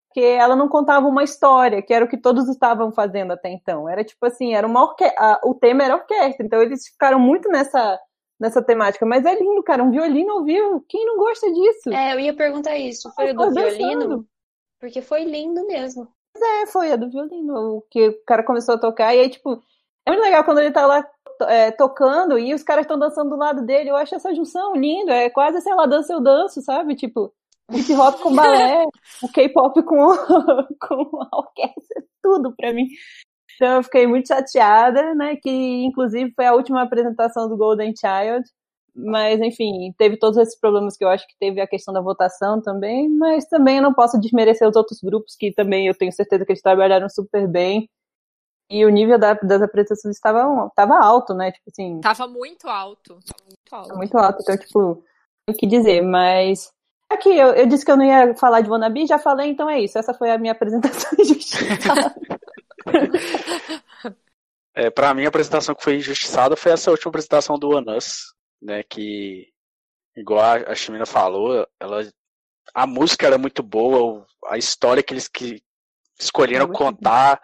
Porque ela não contava uma história, que era o que todos estavam fazendo até então. Era tipo assim, era uma orque... o tema era orquestra, então eles ficaram muito nessa, nessa temática. Mas é lindo, cara, um violino ao vivo. Quem não gosta disso? É, eu ia perguntar isso. Foi o do dançando. violino? Porque foi lindo mesmo. É, foi a do violino, o que o cara começou a tocar, e aí, tipo, é muito legal quando ele tá lá é, tocando e os caras estão dançando do lado dele. Eu acho essa junção linda, é quase se ela dança, eu danço, sabe? Tipo, hip hop com balé, o K-pop com, com a orquestra, tudo pra mim. Então eu fiquei muito chateada, né? Que inclusive foi a última apresentação do Golden Child. Mas, enfim, teve todos esses problemas que eu acho que teve a questão da votação também, mas também eu não posso desmerecer os outros grupos que também eu tenho certeza que eles trabalharam super bem. E o nível da- das apresentações estava, estava alto, né? Tipo assim, Tava muito alto. Tava muito alto. muito alto. Então, tipo, tem o que dizer, mas. Aqui, eu, eu disse que eu não ia falar de Wannabe, já falei, então é isso. Essa foi a minha apresentação injustiçada. É, pra mim, a apresentação que foi injustiçada foi essa última apresentação do One Us, né? Que, igual a, a Chimina falou, ela, a música era muito boa, a história que eles que escolheram Muito contar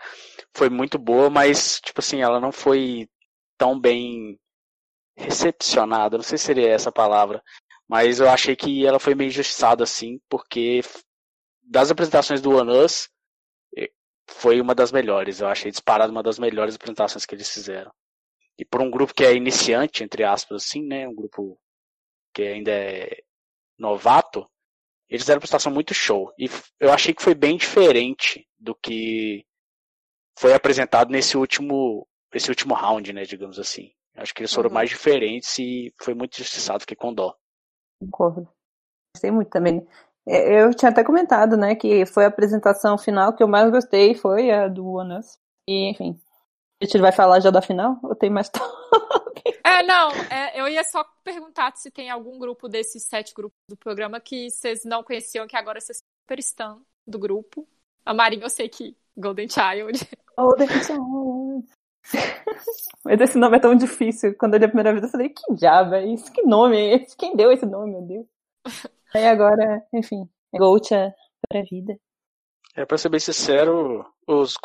foi muito boa, mas, tipo assim, ela não foi tão bem recepcionada, não sei se seria essa palavra, mas eu achei que ela foi meio injustiçada, assim, porque das apresentações do One Us, foi uma das melhores, eu achei disparado uma das melhores apresentações que eles fizeram. E por um grupo que é iniciante, entre aspas, assim, né, um grupo que ainda é novato, eles fizeram uma apresentação muito show. E eu achei que foi bem diferente do que foi apresentado nesse último, esse último round, né, digamos assim. Acho que eles foram Uhum. mais diferentes e foi muito injustiçado, fiquei com dó. Concordo. Gostei muito também. É, Eu tinha até comentado, né, que foi a apresentação final que eu mais gostei, foi a do One Us. E, enfim. A gente vai falar já da final? Ou tem mais É, não, é, eu ia só perguntar se tem algum grupo desses sete grupos do programa que vocês não conheciam, que agora vocês super estão do grupo. A Marinha, eu sei que Golden Child. Golden Child. Mas esse nome é tão difícil. Quando eu li a primeira vez, eu falei, que diabo é isso? Que nome é esse? Quem deu esse nome, meu Deus? Aí agora, enfim, Gocha pra vida. É, pra ser bem sincero, os,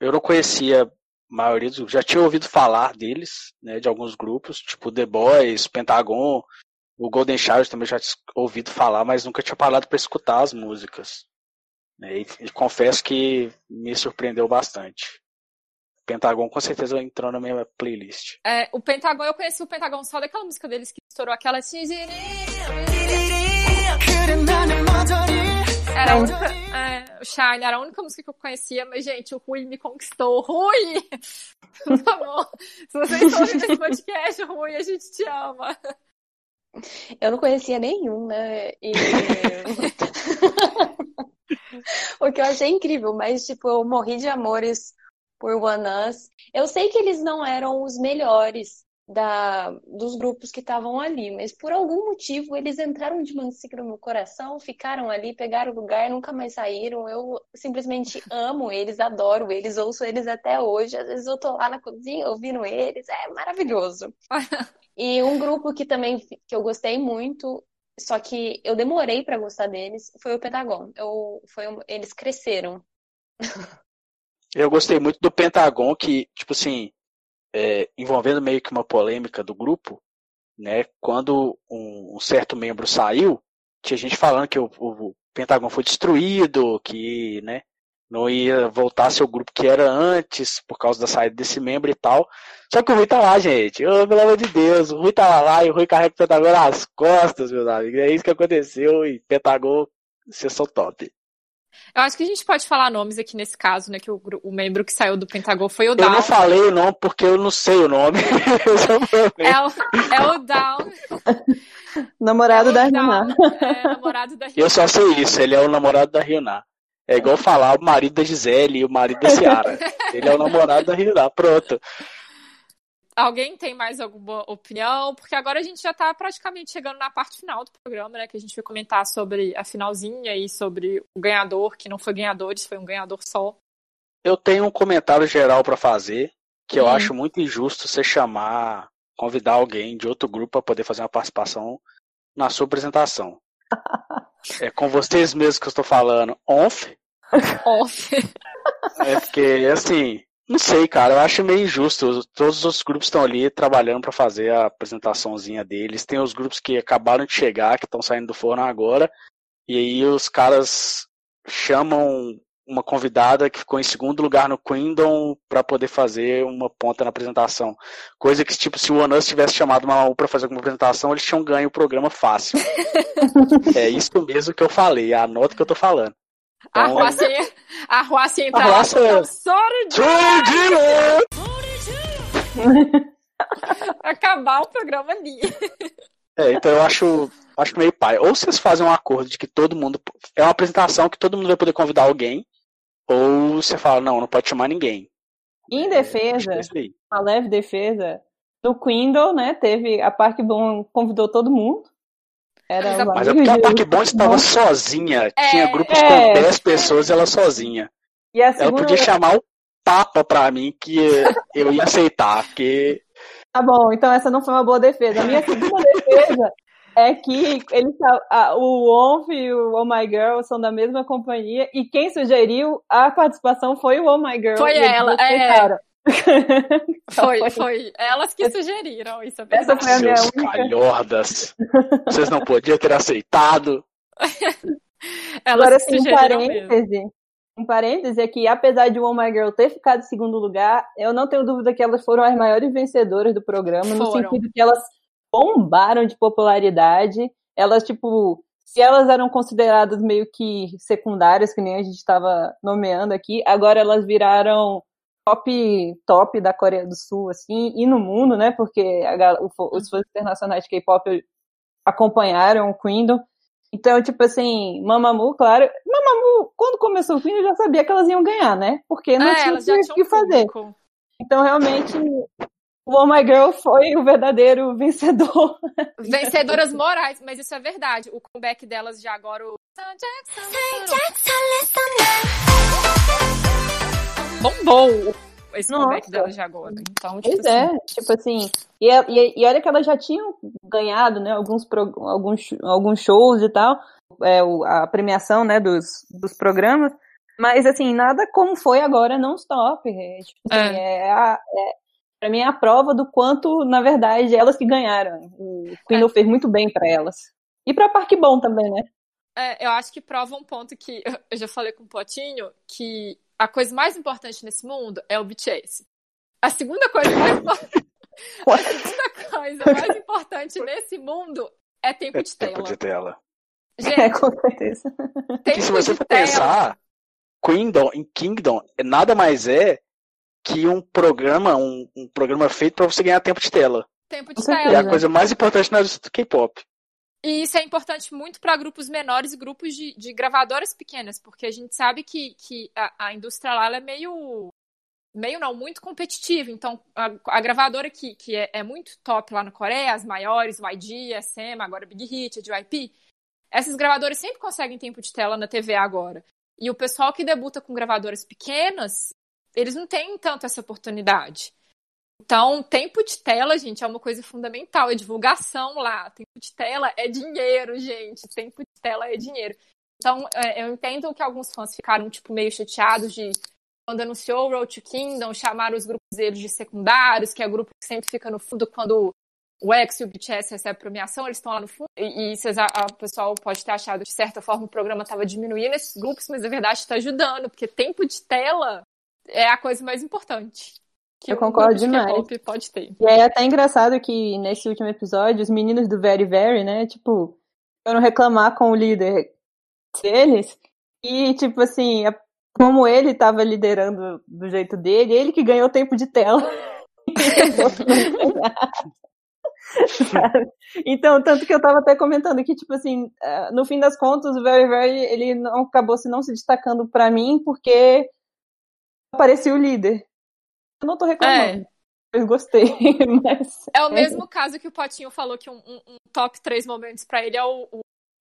eu- não conhecia a maioria dos já tinha ouvido falar deles, né, de alguns grupos, tipo The Boys, Pentagon, o Golden Child também já tinha ouvido falar, mas nunca tinha parado pra escutar as músicas. Né, e, e confesso que me surpreendeu bastante. Pentagon com certeza entrou na minha playlist. É, o Pentagon, eu conheci o Pentagon só daquela música deles que estourou aquela. Era a única. É, o Shine era a única música que eu conhecia, mas, gente, o Rui me conquistou. Rui! Por favor, se vocês estão ouvindo esse podcast, Rui, a gente te ama. Eu não conhecia nenhum, né? E... o que eu achei incrível, mas, tipo, eu morri de amores por One Us. Eu sei que eles não eram os melhores da, dos grupos que estavam ali, mas por algum motivo eles entraram de mansinho no meu coração, ficaram ali, pegaram o lugar, nunca mais saíram. Eu simplesmente amo eles, adoro eles, ouço eles até hoje. Às vezes eu tô lá na cozinha ouvindo eles, é maravilhoso. E um grupo que também que eu gostei muito, só que eu demorei pra gostar deles, foi o Pentagon. Eu, foi, eles cresceram. Eu gostei muito do Pentagon, que, tipo assim, é, envolvendo meio que uma polêmica do grupo, né? Quando um, um certo membro saiu, tinha gente falando que o, o Pentagon foi destruído, que, né? Não ia voltar a ser o grupo que era antes, por causa da saída desse membro e tal. Só que o Rui tá lá, gente. Ô, pelo amor de Deus, o Rui tá lá e o Rui carrega o Pentagon nas costas, meus amigos. É isso que aconteceu e Pentagon, são top. Eu acho que a gente pode falar nomes aqui nesse caso, né? Que o, o membro que saiu do Pentagon foi o Eu Down. não falei o nome porque eu não sei o nome. É o problema. É o, é o Down. Namorado da é o Down, Rina. é, namorado da Eu só sei isso, ele é o namorado da Ryuna. É igual falar o marido da Gisele e o marido da Ciara. Ele é o namorado da Ryuna, pronto. Alguém tem mais alguma opinião? Porque agora a gente já tá praticamente chegando na parte final do programa, né? Que a gente vai comentar sobre a finalzinha e sobre o ganhador, que não foi ganhadores, foi um ganhador só. Eu tenho um comentário geral pra fazer, que eu Hum. acho muito injusto você chamar, convidar alguém de outro grupo para poder fazer uma participação na sua apresentação. É com vocês mesmos que eu estou falando, onf, Off. É porque, assim, não sei, cara, eu acho meio injusto. Todos os grupos estão ali trabalhando para fazer a apresentaçãozinha deles. Tem os grupos que acabaram de chegar, que estão saindo do forno agora, e aí os caras chamam uma convidada que ficou em segundo lugar no Queendom para poder fazer uma ponta na apresentação. Coisa que, tipo, se o One Us tivesse chamado uma U para fazer alguma apresentação, eles tinham ganho o programa fácil. é isso mesmo que eu falei, é a nota que eu tô falando. A Então, Ruaci, a Ruaci entra A lá Ruaci- com o Sorry Judiro! acabar o programa ali. É, então eu acho, acho meio pai. Ou vocês fazem um acordo de que todo mundo. É uma apresentação que todo mundo vai poder convidar alguém. Ou você fala, não, não pode chamar ninguém. Em defesa, é isso aí. uma leve defesa, no Quindle, né, teve a Park Bom convidou todo mundo. Era Mas é porque a Park Bom estava sozinha. É, Tinha grupos é. com 10 pessoas e ela sozinha. E a Ela segunda... podia chamar o Papa pra mim que eu ia aceitar. Porque Tá bom, então essa não foi uma boa defesa. A minha segunda defesa é que eles, a, o ONF e o Oh My Girl são da mesma companhia e quem sugeriu a participação foi o Oh My Girl. Foi ela, é. aceitaram. Então Foi, foi. Elas que sugeriram isso. É Essa foi a minha Seus única. calhordas. Vocês não podiam ter aceitado. Elas Agora, assim, um sugeriram mesmo. parêntese. Um parêntese é que, apesar de o Oh My Girl ter ficado em segundo lugar, eu não tenho dúvida que elas foram as maiores vencedoras do programa, no Foram. sentido que elas bombaram de popularidade. Elas, tipo, se elas eram consideradas meio que secundárias, que nem a gente estava nomeando aqui, agora elas viraram top, top da Coreia do Sul, assim, e no mundo, né? Porque a os fãs internacionais de K-pop acompanharam o Queendom. Então, tipo assim, Mamamoo, claro. Mamamoo, quando começou o Queendom, eu já sabia que elas iam ganhar, né? Porque não É, tinha o que fazer. público. Então, realmente, o Oh My Girl foi o verdadeiro vencedor. Vencedoras morais, mas isso é verdade. O comeback delas já agora, o. Bombou esse Nossa. comeback delas já agora. Então, tipo Pois assim, é, tipo assim. E, e, e olha que elas já tinham ganhado, né, alguns, pro- alguns, alguns shows e tal, é, o- a premiação, né, dos, dos programas. Mas, assim, nada como foi agora non-stop. É, tipo assim, é. a, é, pra mim é a prova do quanto, na verdade, elas que ganharam. O Queen É. fez muito bem pra elas. E pra Park Bom também, né? É, eu acho que prova um ponto que eu já falei com o Potinho, que a coisa mais importante nesse mundo é o BTS. A segunda coisa mais, impor- a segunda coisa mais importante nesse mundo é tempo É de tempo tela. de tela. É, Gente, com certeza. tempo E se você de for tela. pensar, Queendom em Kingdom nada mais é que um programa, um, um programa feito pra você ganhar tempo de tela. Tempo de certeza. É a tela. Coisa mais importante na indústria do K-pop. E isso é importante muito para grupos menores e grupos de, de gravadoras pequenas, porque a gente sabe que, que a, a indústria lá ela é meio. meio não, muito competitiva. Então, a, a gravadora que, que é, é muito top lá na Coreia, as maiores, YG, SM, agora Big Hit, a JYP, essas gravadoras sempre conseguem tempo de tela na TV agora. E o pessoal que debuta com gravadoras pequenas, eles não têm tanto essa oportunidade. Então, tempo de tela, gente, é uma coisa fundamental. É divulgação lá. Tempo de tela é dinheiro, gente. Tempo de tela é dinheiro. Então, é, eu entendo que alguns fãs ficaram, tipo, meio chateados de quando anunciou o Road to Kingdom, chamaram os grupos deles de secundários, que é o grupo que sempre fica no fundo quando o X e o BTS recebem premiação, eles estão lá no fundo. E, e vocês, a, a- o pessoal pode ter achado de certa forma, o programa estava diminuindo esses grupos, mas na verdade está ajudando, porque tempo de tela é a coisa mais importante. Que Eu concordo de demais. K-pop pode ter. E aí é até engraçado que nesse último episódio, os meninos do Very Very, né, tipo, foram reclamar com o líder deles. E, tipo assim, como ele tava liderando do jeito dele, ele que ganhou tempo de tela. Então, tanto que eu tava até comentando que, tipo assim, eh, no fim das contas, o Very Very, ele não acabou se não se destacando pra mim, porque apareceu o líder. Eu não tô reclamando. Eu gostei, mas... É o mesmo caso que o Potinho falou que um, um- um top três momentos pra ele é o, o,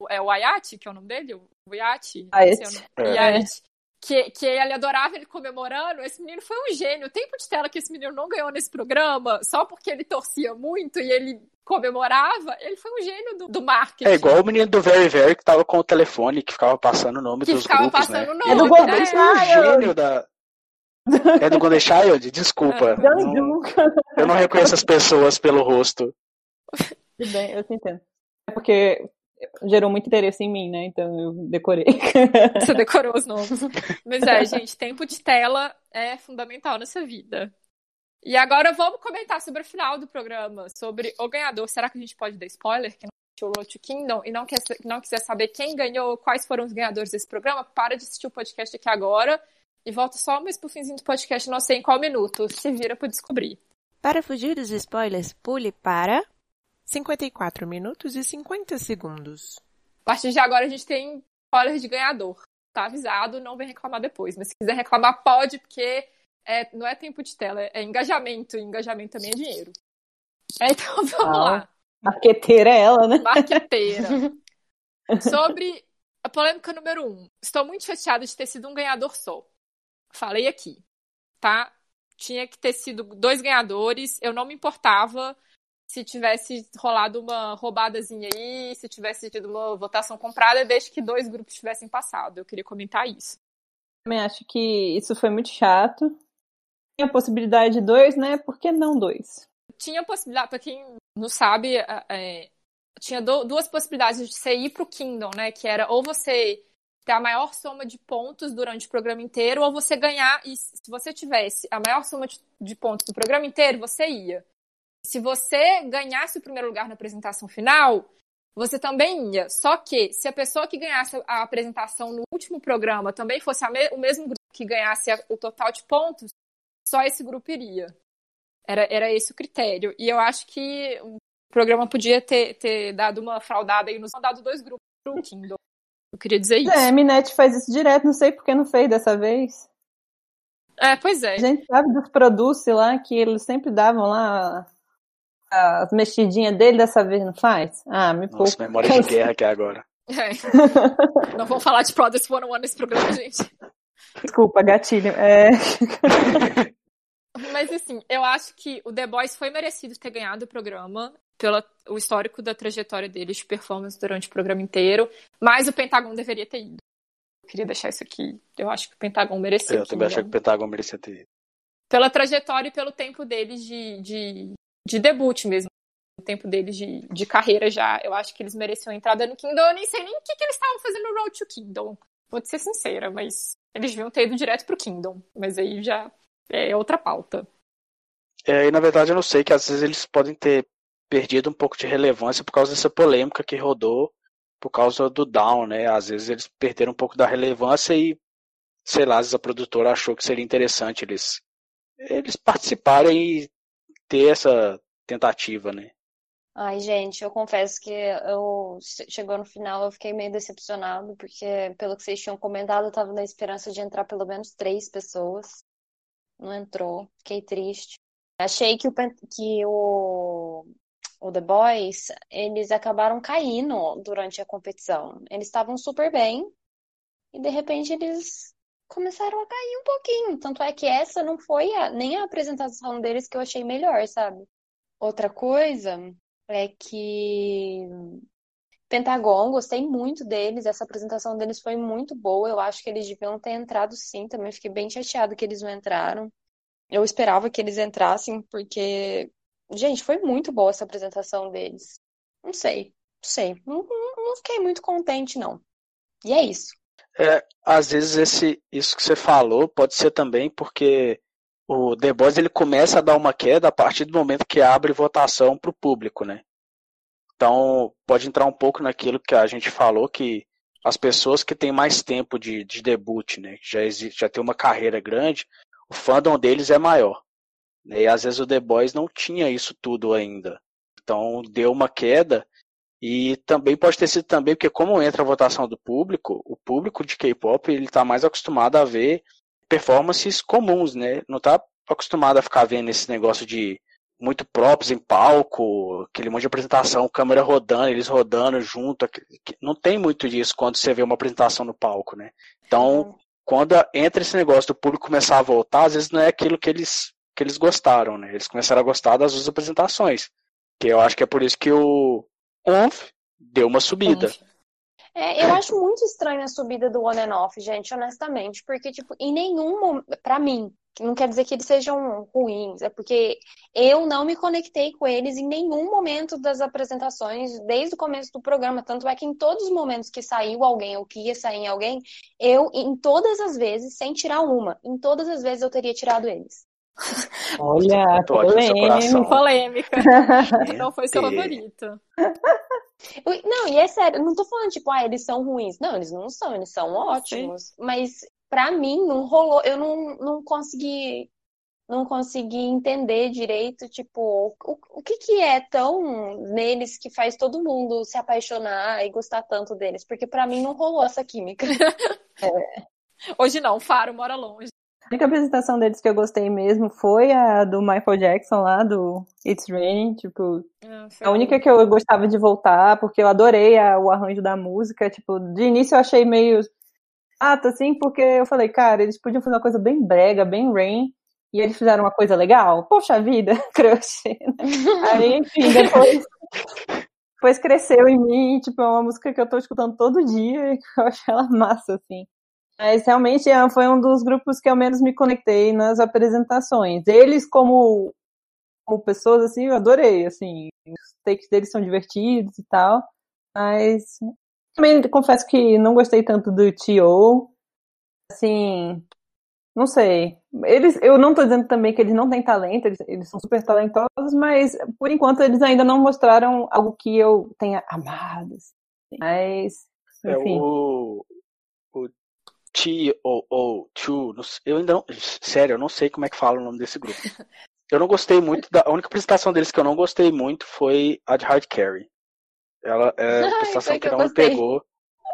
é o Ayati, que é o nome dele? O Ayati? Ayati. O É. Ayati. Que, que ele adorava ele comemorando. Esse menino foi um gênio. O tempo de tela que esse menino não ganhou nesse programa, só porque ele torcia muito e ele comemorava, ele foi um gênio do, do marketing. É igual o menino do Very Very que tava com o telefone, que ficava passando o nome que dos ficava grupos, passando né? o nome. É do né? Golden Esse é o Child. gênio da... É do Golden Child? Desculpa. Não- eu não reconheço as pessoas pelo rosto. Tudo bem, eu te entendo. É porque gerou muito interesse em mim, né? Então eu decorei. Você decorou os nomes. Mas é, gente, tempo de tela é fundamental nessa vida. E agora vamos comentar sobre o final do programa, sobre o ganhador. Será que a gente pode dar spoiler? Quem não assistiu o Road to Kingdom e não, quer, não quiser saber quem ganhou, quais foram os ganhadores desse programa, para de assistir o podcast aqui agora e volta só mais pro finzinho do podcast, não sei em qual minuto. Se vira pra descobrir. Para fugir dos spoilers, pule para 54 minutos e 50 segundos. A partir de agora a gente tem spoiler de ganhador. Tá avisado, não vem reclamar depois. Mas se quiser reclamar, pode, porque é, não é tempo de tela, é engajamento. E engajamento também é dinheiro. É, Então vamos Ah. lá. Marqueteira é ela, né? Marqueteira. Sobre a polêmica número um. Estou muito chateada de ter sido um ganhador só. Falei aqui, tá? Tinha que ter sido dois ganhadores. Eu não me importava se tivesse rolado uma roubadazinha aí, se tivesse tido uma votação comprada, desde que dois grupos tivessem passado. Eu queria comentar isso. Também acho que isso foi muito chato. Tinha a possibilidade de dois, né? Por que não dois? Tinha possibilidade, pra quem não sabe, é, tinha do, duas possibilidades de você ir pro Kingdom, né? Que era ou você ter a maior soma de pontos durante o programa inteiro, ou você ganhar, e se você tivesse a maior soma de, pontos do programa inteiro, você ia. Se você ganhasse o primeiro lugar na apresentação final, você também ia. Só que, se a pessoa que ganhasse a apresentação no último programa também fosse me o mesmo grupo que ganhasse o total de pontos, só esse grupo iria. Era, era esse o critério. E eu acho que o programa podia ter, ter dado uma fraudada e nos dado dois grupos Kindle. Eu queria dizer isso. É, a Minette faz isso direto, não sei por que não fez dessa vez. É, pois é. A gente sabe dos produtos lá que eles sempre davam lá as mexidinhas dele, dessa vez não faz? Ah, me poupa. Nossa, memória de guerra que é agora. É. Não vamos falar de Product 101 nesse programa, gente. Desculpa, gatilho. É... Mas assim, eu acho que o The Boys foi merecido ter ganhado o programa pelo o histórico da trajetória deles de performance durante o programa inteiro, mas o Pentagon deveria ter ido. Eu queria deixar isso aqui. Eu acho que o Pentagon merecia. Eu também acho que o Pentagon merecia ter ido. Pela trajetória e pelo tempo deles de, de, de debut mesmo. O tempo deles de, de carreira já. Eu acho que eles mereciam a entrada no Kingdom. Eu nem sei nem o que, que eles estavam fazendo no Road to Kingdom. Vou ser sincera, mas eles deviam ter ido direto pro Kingdom. Mas aí já é outra pauta. É, e na verdade eu não sei que às vezes eles podem ter perdido um pouco de relevância por causa dessa polêmica que rodou por causa do down, né? Às vezes eles perderam um pouco da relevância e, sei lá, às vezes a produtora achou que seria interessante eles, eles participarem e ter essa tentativa, né? Ai, gente, eu confesso que eu chegou no final, eu fiquei meio decepcionado, porque pelo que vocês tinham comentado, eu tava na esperança de entrar pelo menos três pessoas. Não entrou, fiquei triste. Achei que o, que o, o The Boys, eles acabaram caindo durante a competição. Eles estavam super bem, e de repente eles começaram a cair um pouquinho. Tanto é que essa não foi a, nem a apresentação deles que eu achei melhor, sabe? Outra coisa é que Pentagon, gostei muito deles, essa apresentação deles foi muito boa. Eu acho que eles deviam ter entrado sim, também fiquei bem chateado que eles não entraram. Eu esperava que eles entrassem, porque, gente, foi muito boa essa apresentação deles. Não sei, não sei. Não, não fiquei muito contente, não. E é isso. É, às vezes esse, isso que você falou pode ser também porque o The Boys ele começa a dar uma queda a partir do momento que abre votação para o público, né? Então pode entrar um pouco naquilo que a gente falou que as pessoas que têm mais tempo de, de debut, né, já existe, já tem uma carreira grande, o fandom deles é maior. Né? E às vezes o The Boys não tinha isso tudo ainda. Então deu uma queda e também pode ter sido também porque como entra a votação do público, o público de K-pop ele está mais acostumado a ver performances comuns, né? Não está acostumado a ficar vendo esse negócio de muito props em palco, aquele monte de apresentação, câmera rodando, eles rodando junto. Não tem muito disso quando você vê uma apresentação no palco, né? Então, quando entra esse negócio do público começar a voltar, às vezes não é aquilo que eles, que eles gostaram, né? Eles começaram a gostar das duas apresentações. Que eu acho que é por isso que o, ONF deu uma subida. É, eu acho muito estranha a subida do on and off, gente, honestamente, porque, tipo, em nenhum momento, pra mim, não quer dizer que eles sejam ruins, é porque eu não me conectei com eles em nenhum momento das apresentações, desde o começo do programa. Tanto é que em todos os momentos que saiu alguém ou que ia sair em alguém, eu, em todas as vezes, sem tirar uma, em todas as vezes eu teria tirado eles. Olha, polêmica. polêmica. Não foi seu favorito. Não, e é sério, não tô falando tipo, ah, eles são ruins. Não, eles não são, eles são ótimos. Sim. Mas para mim não rolou, eu não, não consegui não consegui entender direito, tipo, o, o que que é tão neles que faz todo mundo se apaixonar e gostar tanto deles? Porque para mim não rolou essa química. é. Hoje não, Faro mora longe. A única apresentação deles que eu gostei mesmo foi a do Michael Jackson lá, do It's Rain, tipo, ah, a única que eu gostava de voltar, porque eu adorei a, o arranjo da música, tipo, de início eu achei meio chato, assim, porque eu falei, cara, eles podiam fazer uma coisa bem brega, bem Rain, e eles fizeram uma coisa legal, poxa vida, crush. Aí, enfim, depois, depois cresceu em mim, tipo, é uma música que eu tô escutando todo dia e que eu acho ela massa, assim. Mas realmente é, foi um dos grupos que eu menos me conectei nas apresentações. Eles, como, como pessoas, assim, eu adorei, assim. Os takes deles são divertidos e tal. Mas também confesso que não gostei tanto do T.O. Assim, não sei. Eles, eu não tô dizendo também que eles não têm talento, eles, eles são super talentosos, mas por enquanto eles ainda não mostraram algo que eu tenha amado. Assim. Mas, enfim. É o T.O.O. Two, eu ainda não, sério, eu não sei como é que fala o nome desse grupo. Eu não gostei muito, da, a única apresentação deles que eu não gostei muito foi a de Hard Carry. Ela é a prestação que, que não me pegou.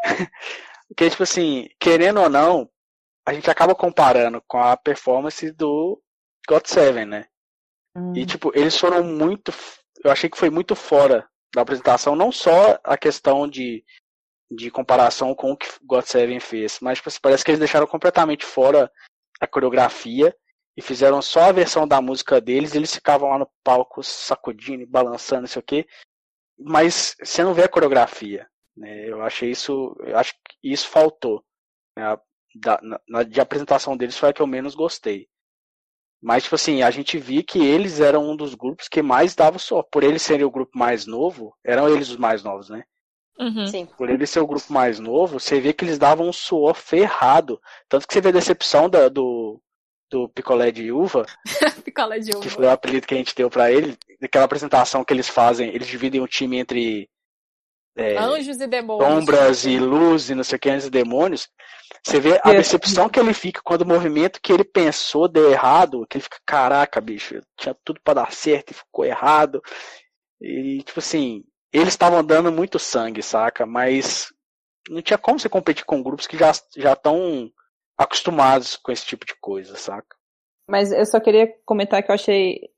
Porque, tipo assim, querendo ou não, a gente acaba comparando com a performance do God Seven, né? Hum. E, tipo, eles foram muito. Eu achei que foi muito fora da apresentação, não só a questão de, de comparação com o que God Seven fez, mas tipo, assim, parece que eles deixaram completamente fora a coreografia e fizeram só a versão da música deles, eles ficavam lá no palco sacudindo, balançando, não sei o quê mas você não vê a coreografia. Né? Eu achei isso, eu acho que isso faltou. Né? Da, na, de apresentação deles foi a que eu menos gostei. Mas, tipo assim, a gente viu que eles eram um dos grupos que mais davam só. Por eles serem o grupo mais novo, eram eles os mais novos, né? Uhum. Sim. Por eles ser o grupo mais novo, você vê que eles davam um suor ferrado. Tanto que você vê a decepção da, do, do picolé de uva. picolé de uva. Que foi o apelido que a gente deu para ele. Daquela apresentação que eles fazem, eles dividem o time entre é, anjos e demônios. Sombras e luz e não sei o que, anjos e demônios. Você vê a decepção que ele fica quando o movimento que ele pensou deu errado, que ele fica, caraca, bicho, tinha tudo para dar certo e ficou errado. E, tipo assim, eles estavam dando muito sangue, saca? Mas não tinha como você competir com grupos que já estão acostumados com esse tipo de coisa, saca? Mas eu só queria comentar que eu achei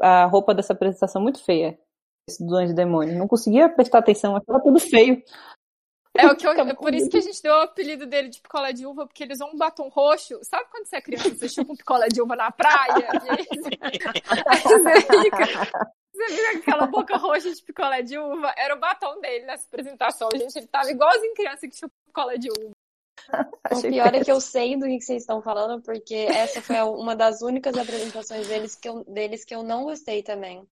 a roupa dessa apresentação muito feia. Esse do Anjo Demônio. Não conseguia prestar atenção, achava tudo feio. É, o que eu, é por isso que a gente deu o apelido dele de picolé de uva, porque eles usam um batom roxo. Sabe quando você é criança, você chupa um picolé de uva na praia? você, fica, você fica aquela boca roxa de picolé de uva? Era o batom dele nessa apresentação, gente. Ele tava igualzinho criança que chupa picolé de uva. O pior é que eu sei do que vocês estão falando, porque essa foi uma das únicas apresentações deles que eu, deles que eu não gostei também.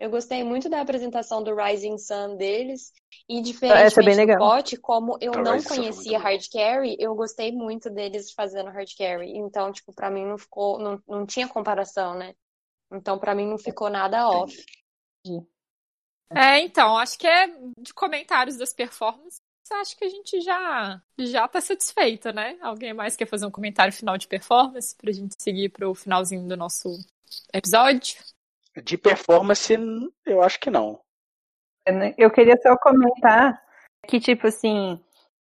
Eu gostei muito da apresentação do Rising Sun deles. E diferente é do Pot, como eu a não conhecia Hard Carry, eu gostei muito deles fazendo Hard Carry. Então, tipo, pra mim não ficou. Não, não tinha comparação, né? Então, pra mim não ficou nada off. É, então, acho que é de comentários das performances acho que a gente já já tá satisfeito, né? Alguém mais quer fazer um comentário final de performance pra gente seguir pro finalzinho do nosso episódio? De performance, eu acho que não. Eu queria só comentar que, tipo assim,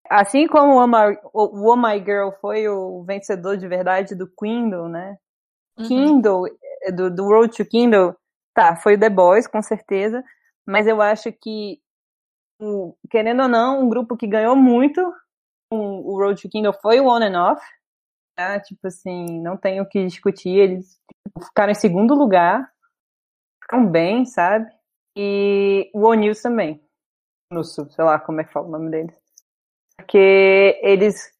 assim como o Oh My, o oh My Girl foi o vencedor de verdade do Kindle, né? Uhum. Kindle, do, do Road to Kindle, tá, foi o The Boys, com certeza, mas eu acho que querendo ou não, um grupo que ganhou muito o Road to Kingdom foi o On and Off. Tá? Tipo assim, não tem o que discutir. Eles ficaram em segundo lugar. Ficaram bem, sabe? E o O'Neill também. No sul, sei lá como é que fala o nome deles. Porque eles,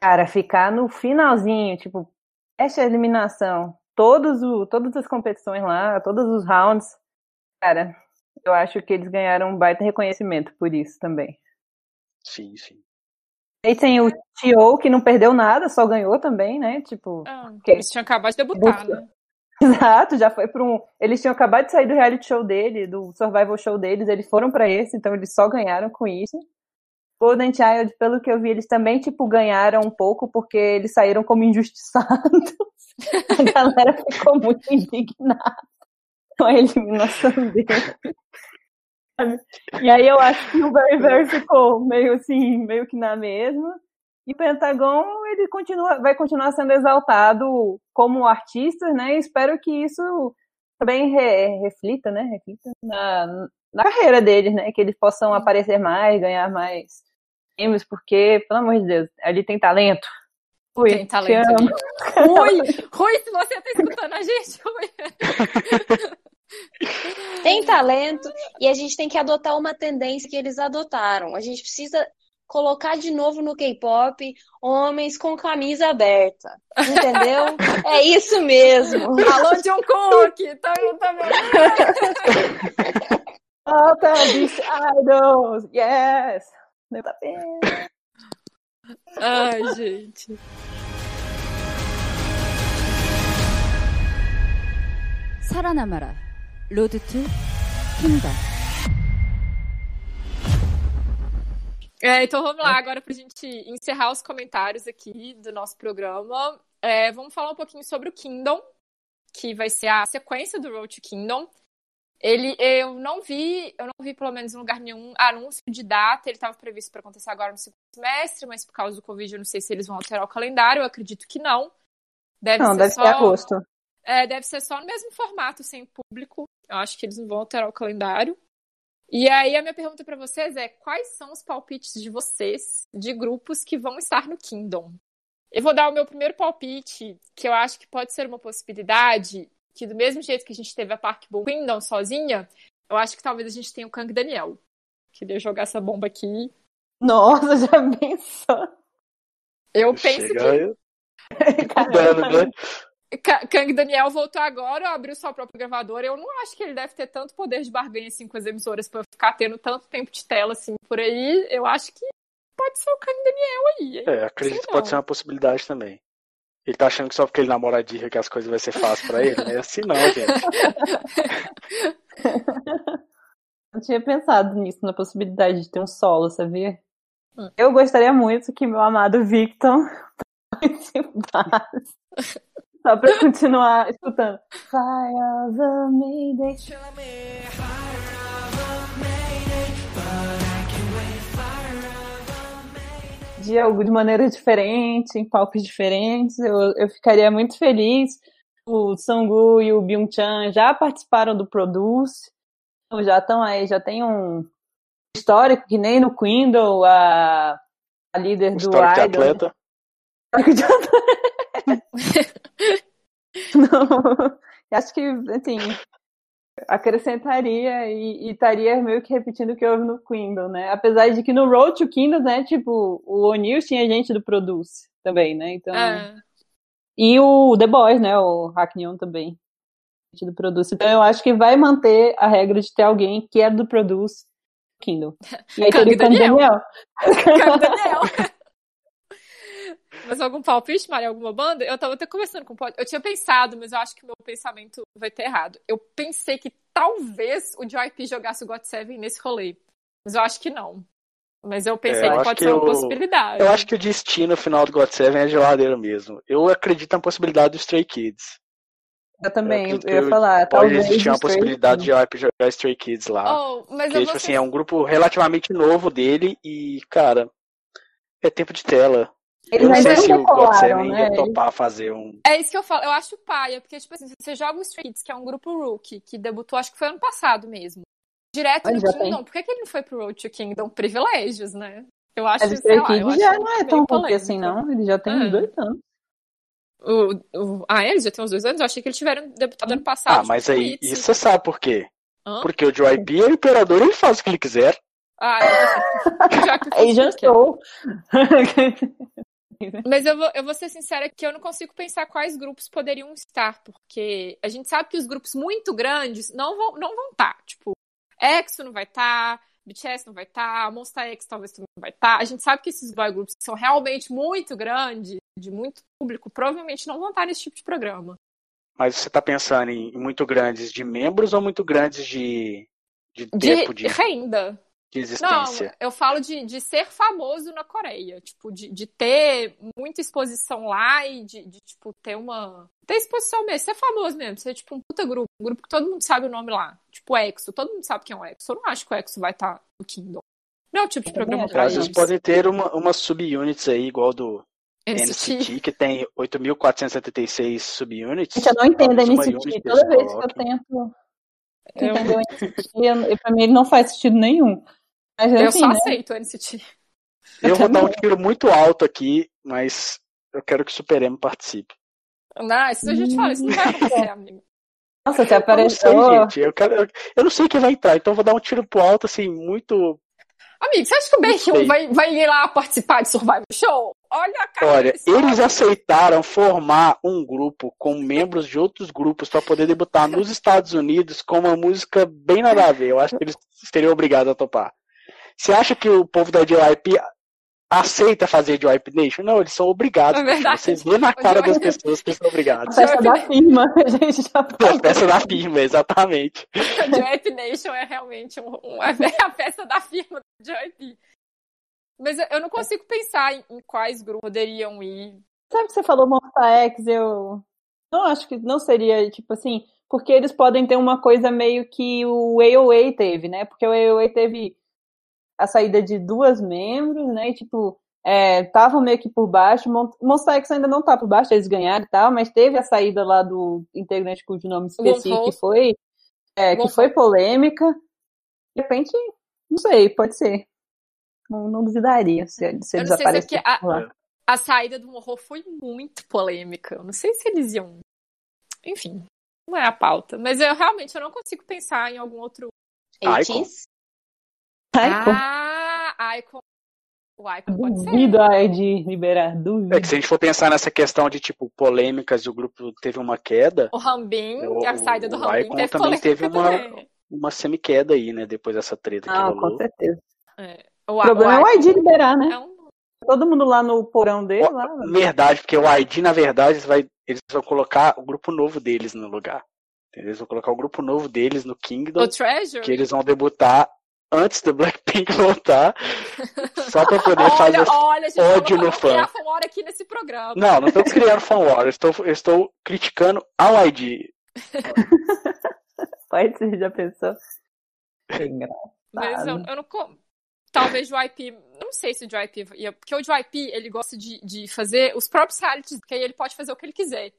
cara, ficar no finalzinho, tipo, essa eliminação, todos o, todas as competições lá, todos os rounds, cara, eu acho que eles ganharam um baita reconhecimento por isso também. Sim, sim. E tem o Tio, que não perdeu nada, só ganhou também, né? Tipo. Ah, que... Eles tinham acabado de debutar, né? Exato, já foi para um. Eles tinham acabado de sair do reality show dele, do survival show deles, eles foram para esse, então eles só ganharam com isso. Golden Child, pelo que eu vi, eles também, tipo, ganharam um pouco porque eles saíram como injustiçados. a galera ficou muito indignada com a eliminação dele. E aí eu acho que o Very Very ficou meio assim, meio que na mesma. E o Pentagon, ele continua, vai continuar sendo exaltado como artista, né? E espero que isso também re, reflita, né? Reflita na, na carreira deles, né? Que eles possam aparecer mais, ganhar mais prêmios, porque, pelo amor de Deus, ele tem talento. Rui, Tem te talento amo. ali. Rui, Rui, se você tá escutando a gente, Rui. Tem talento e a gente tem que adotar uma tendência que eles adotaram. A gente precisa colocar de novo no K-pop homens com camisa aberta. Entendeu? é isso mesmo. Alô, John Cook, tá, tá? Volta, bicho, idols, yes! Meu tá bem. Ai, gente. 살아남아라. 로드 투 킹덤. É, então vamos lá, agora pra gente encerrar os comentários aqui do nosso programa. É, vamos falar um pouquinho sobre o Kingdom, que vai ser a sequência do Road to Kingdom. Ele, eu não vi, eu não vi pelo menos em lugar nenhum anúncio de data. Ele estava previsto para acontecer agora no segundo semestre, mas por causa do Covid eu não sei se eles vão alterar o calendário. Eu acredito que não. Deve Não, ser deve só, ser agosto. É, deve ser só no mesmo formato, sem público. Eu acho que eles não vão alterar o calendário. E aí a minha pergunta para vocês é: quais são os palpites de vocês de grupos que vão estar no Kingdom? Eu vou dar o meu primeiro palpite, que eu acho que pode ser uma possibilidade, que do mesmo jeito que a gente teve a Park Bo Kingdom sozinha, eu acho que talvez a gente tenha o Kang Daniel. Queria jogar essa bomba aqui. Nossa, já pensou? Eu penso Chega que aí, cuidando, né? Ka- Kang Daniel voltou agora, abriu sua própria gravadora. Eu não acho que ele deve ter tanto poder de barganha assim com as emissoras pra ficar tendo tanto tempo de tela assim por aí. Eu acho que pode ser o Kang Daniel aí. hein? É, acredito que pode ser uma possibilidade também. Ele tá achando que só porque ele namora a Dirra que as coisas vai ser fácil pra ele? Não é assim não, gente. Eu tinha pensado nisso, na possibilidade de ter um solo, sabia? Hum. Eu gostaria muito que meu amado Victor participasse. Só pra continuar escutando. Fire of a Mayday. De algo de maneira diferente, em palcos diferentes, eu, eu ficaria muito feliz. O Sangu e o Byung-chan já participaram do Produce, então já estão aí, já tem um histórico que nem no Quindle, a, a líder O do histórico de Idol. atleta. Histórico de atleta. Não, acho que, assim, acrescentaria e, e estaria meio que repetindo o que houve no Quindle, né? Apesar de que no Road to Kingdom, né, tipo, o O'Neill tinha gente do Produce também, né? Então, É. e o The Boys, né, o Hackneon também, gente do Produce. Então eu acho que vai manter a regra de ter alguém que é do Produce Kingdom. E aí teria o Daniel. Daniel. Kang Daniel. Mas algum palpite, Maria? Alguma banda? Eu tava até conversando com o Pod. Eu tinha pensado, mas eu acho que o meu pensamento vai ter errado. Eu pensei que talvez o JYP jogasse o God Seven nesse rolê. Mas eu acho que não. Mas eu pensei É, eu que pode que ser uma o- possibilidade. Eu acho que o destino final do God Seven é geladeira mesmo. Eu acredito na possibilidade do Stray Kids. Eu também, eu, acredito ia falar, Pode talvez existir uma possibilidade de. JYP jogar Stray Kids lá. Oh, mas Porque, eu tipo vou assim, é um grupo relativamente novo dele e, cara, é tempo de tela. Eles eu não sei se o né? ia topar fazer um. É isso que eu falo. Eu acho paia, porque, tipo assim, você joga o Kids, que é um grupo rookie, que debutou, acho que foi ano passado mesmo. Direto Mas no já Kingdom. tem. Por que, que ele não foi pro Road to Kingdom? Privilégios, né? Eu acho, Kids acho já não é tão ruim assim, não. Ele já tem É. uns dois anos. O, o- ah, é? eles já tem uns dois anos? Eu achei que eles tiveram debutado ano passado. Ah, mas com aí, isso você sabe por quê? Hã? Porque o JYP é o imperador, ele faz o que ele quiser. Ah, eu já que Aí já estou. Mas eu vou, eu vou ser sincera que eu não consigo pensar quais grupos poderiam estar, porque a gente sabe que os grupos muito grandes não vão não vão estar. Tipo, EXO não vai estar, BTS não vai estar, Monster X talvez também não vai estar. A gente sabe que esses boy groups que são realmente muito grandes, de muito público, provavelmente não vão estar nesse tipo de programa. Mas você tá pensando em em muito grandes de membros ou muito grandes de, de De tempo de, renda. De Não, existência? eu falo de, de ser famoso na Coreia. Tipo, de, de ter muita exposição lá e de, de, tipo, ter uma. Ter exposição mesmo, ser famoso mesmo, ser tipo um puta grupo, um grupo que todo mundo sabe o nome lá. Tipo, EXO, todo mundo sabe quem é o EXO. Eu não acho que o EXO vai estar no Kingdom. Não é o tipo de programa acho. pra Às vezes podem ter uma, umas subunits aí, igual do NCT. NCT, que tem 8.476 subunits. Gente, eu não entendo a uma NCT. Toda vez que eu tento Eu, entender o NCT, eu- pra mim ele não faz sentido nenhum. Mas eu assim, só né? aceito o NCT. Eu vou dar um tiro muito alto aqui, mas eu quero que o Super M participe. Não, isso a gente fala, isso não vai acontecer, amigo. Nossa, você Eu não sei, apareceu. gente. Eu, quero, eu, eu não sei quem vai entrar, então eu vou dar um tiro pro alto, assim, muito. Amigo, você acha que o Não Ben sei. vai, vai ir lá participar de Survival Show? Olha a cara Olha, eles aceitaram formar um grupo com membros de outros grupos para poder debutar nos Estados Unidos com uma música bem nada a ver. Eu acho que eles seriam obrigados a topar. Você acha que o povo da JYP aceita fazer JYP Nation? Não, eles são obrigados. É verdade. Você vê na cara das pessoas que eles são A obrigados. festa da firma, a gente já A falou. peça da firma, exatamente. A JYP Nation é realmente um, um- é a festa da firma do JYP. Mas eu- eu não consigo pensar em, em quais grupos poderiam ir. Sabe que você falou Monsta X, eu não acho que não seria, tipo assim, porque eles podem ter uma coisa meio que o AOA teve, né? Porque o AOA teve a saída de duas membros, né? E, tipo, estavam meio que por baixo. Mon- Monsta X ainda não tá por baixo, eles ganharam e tal, mas teve a saída lá do integrante cujo nome esqueci, que foi, é, que foi polêmica. De repente, não sei, pode ser. Não, não duvidaria se, se eles não sei se é a-. A saída do horror foi muito polêmica. Eu não sei se eles iam. Enfim, não é a pauta. Mas eu realmente eu não consigo pensar em algum outro. Icon. Ai, pô. Ah, Icon. O Icon pode ser. Duvido ai, de liberar, duvido. É que se a gente for pensar nessa questão de tipo polêmicas e o grupo teve uma queda, O Rambin, O- a saída do o Rambin Icon teve também teve uma- também. uma semi-queda aí, né? Depois dessa treta que Ah, rolou. com certeza. É. O, O problema é o Icon ID liberar, né? é um- Todo mundo lá no porão dele, lá. né? Verdade, porque o ID, na verdade, eles, vai, eles vão colocar o grupo novo deles no lugar. Entendeu? Eles vão colocar o grupo novo deles no Kingdom, O Treasure. que eles vão debutar antes do Blackpink voltar, só pra poder fazer. Olha, olha, gente, ódio eu no fã. criar fora aqui nesse programa. Não, não estou criando fan war, eu estou, eu estou criticando ao ID. Pode ser, já pensou? Que engraçado. Mas eu, eu não. Talvez o JYP. Não sei se o JYP ia. Porque o JYP, ele gosta de, de fazer os próprios realities, porque aí ele pode fazer o que ele quiser.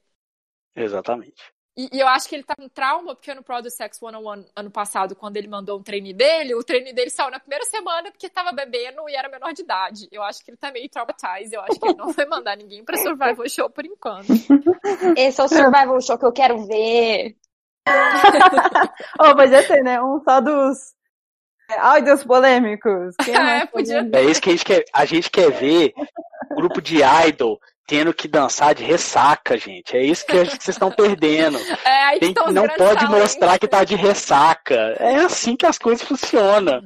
Exatamente. E, e eu acho que ele tá com trauma, porque no Product Sex 101 ano passado, quando ele mandou um treine dele, o treine dele saiu na primeira semana porque tava bebendo e era menor de idade. Eu acho que ele tá meio traumatized. Eu acho que ele não vai mandar ninguém pra Survival Show por enquanto. Esse é o Survival Show que eu quero ver. Oh, podia ter, né? Um só dos áudios polêmicos. Quem É, podia? É isso que a gente quer. A gente quer ver grupo de idol tendo que dançar de ressaca, gente. É isso que a gente- vocês estão perdendo. É, aí que Tem, não pode mostrar que tá de ressaca. É assim que as coisas funcionam.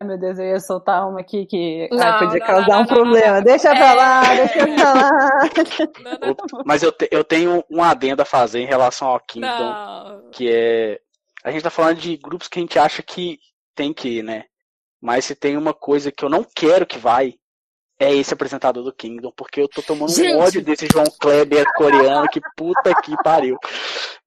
Ai, meu Deus, eu ia soltar uma aqui que ai, Não, podia não, causar não, um não, problema. não, não. Deixa pra lá, É. deixa pra lá. Não, não, Mas eu, te- eu tenho um adendo a fazer em relação ao Kingdom, não. que é. A gente tá falando de grupos que a gente acha que tem que ir, né? Mas se tem uma coisa que eu não quero que vai, é esse apresentador do Kingdom, porque eu tô tomando Gente! um ódio desse João Kleber coreano, que puta que pariu.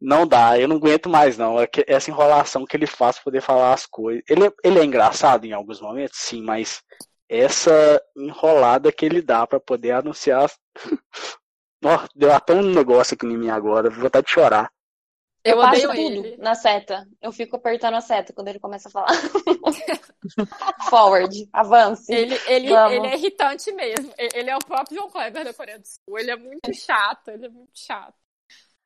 Não dá, eu não aguento mais não. É que- Essa enrolação que ele faz pra poder falar as coisas. Ele, é- ele é engraçado em alguns momentos, sim, mas essa enrolada que ele dá pra poder anunciar. Ó, deu até um negócio aqui em mim agora, vou vontade de chorar. Eu, Eu, passo tudo ele. na seta. Eu fico apertando a seta quando ele começa a falar. Forward, avance. Ele, ele, Vamos. ele é irritante mesmo. Ele é o próprio João Kleber da Coreia do Sul. Ele é muito chato, ele é muito chato.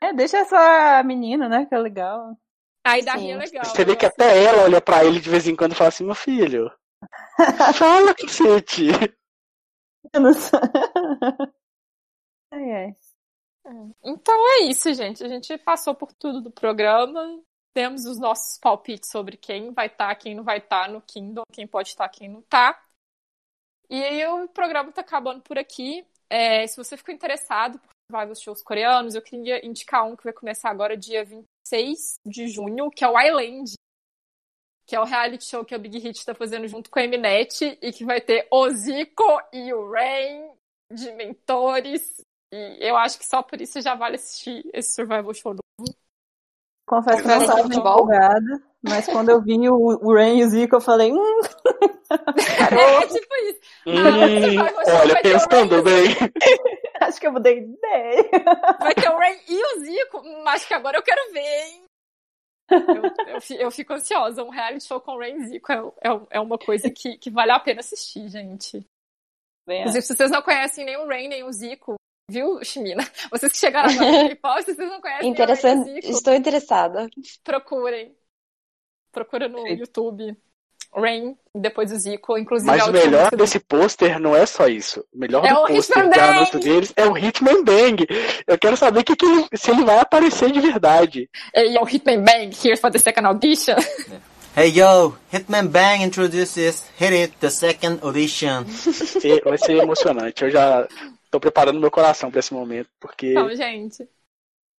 É, deixa essa menina, né? Que é legal. Aí da Sim. Ria é legal. Você vê que gosto. até ela olha pra ele de vez em quando e fala assim, meu filho, fala cacete. Eu não sei. Ai, ai. Então é isso, gente. A gente passou por tudo do programa. Temos os nossos palpites sobre quem vai estar, quem não vai estar no Kingdom, quem pode estar, quem não tá. E aí o programa tá acabando por aqui. É, se você ficou interessado por survival shows coreanos, eu queria indicar um que vai começar agora dia 26 de junho, que é o Island. Que é o reality show que a Big Hit tá fazendo junto com a Mnet e que vai ter o Zico e o Rain de mentores. E eu acho que só por isso já vale assistir esse survival show. Confesso que não estava empolgada, mas quando eu vi o, o Ren e o Zico, eu falei, hum, É, tipo isso. Hum, olha, pensando bem. acho que eu mudei de ideia. Vai ter o Ray e o Zico. Hum, acho que agora eu quero ver, hein? Eu, eu, eu fico ansiosa. Um reality show com o Ray e Zico é, é, é uma coisa que, que vale a pena assistir, gente. Bem, Inclusive, se vocês não conhecem nem o Rain, nem o Zico, viu, Chimina? Vocês que chegaram agora no K-pop, vocês não conhecem Interessante. Zico, Estou interessada. procurem. Procura no Sim. YouTube. Rain, depois o Zico, inclusive Mas a o melhor do- desse pôster não é só isso. O melhor É do o pôster Bang! anúncio deles é o Hitman Bang. Eu quero saber que que ele- se ele vai aparecer de verdade. Hey, yo, Hitman Bang, here for the second audition. Hey yo, Hitman Bang introduces Hit It, the second audition. Vai ser emocionante. Eu já tô preparando meu coração pra esse momento, porque. Então, gente.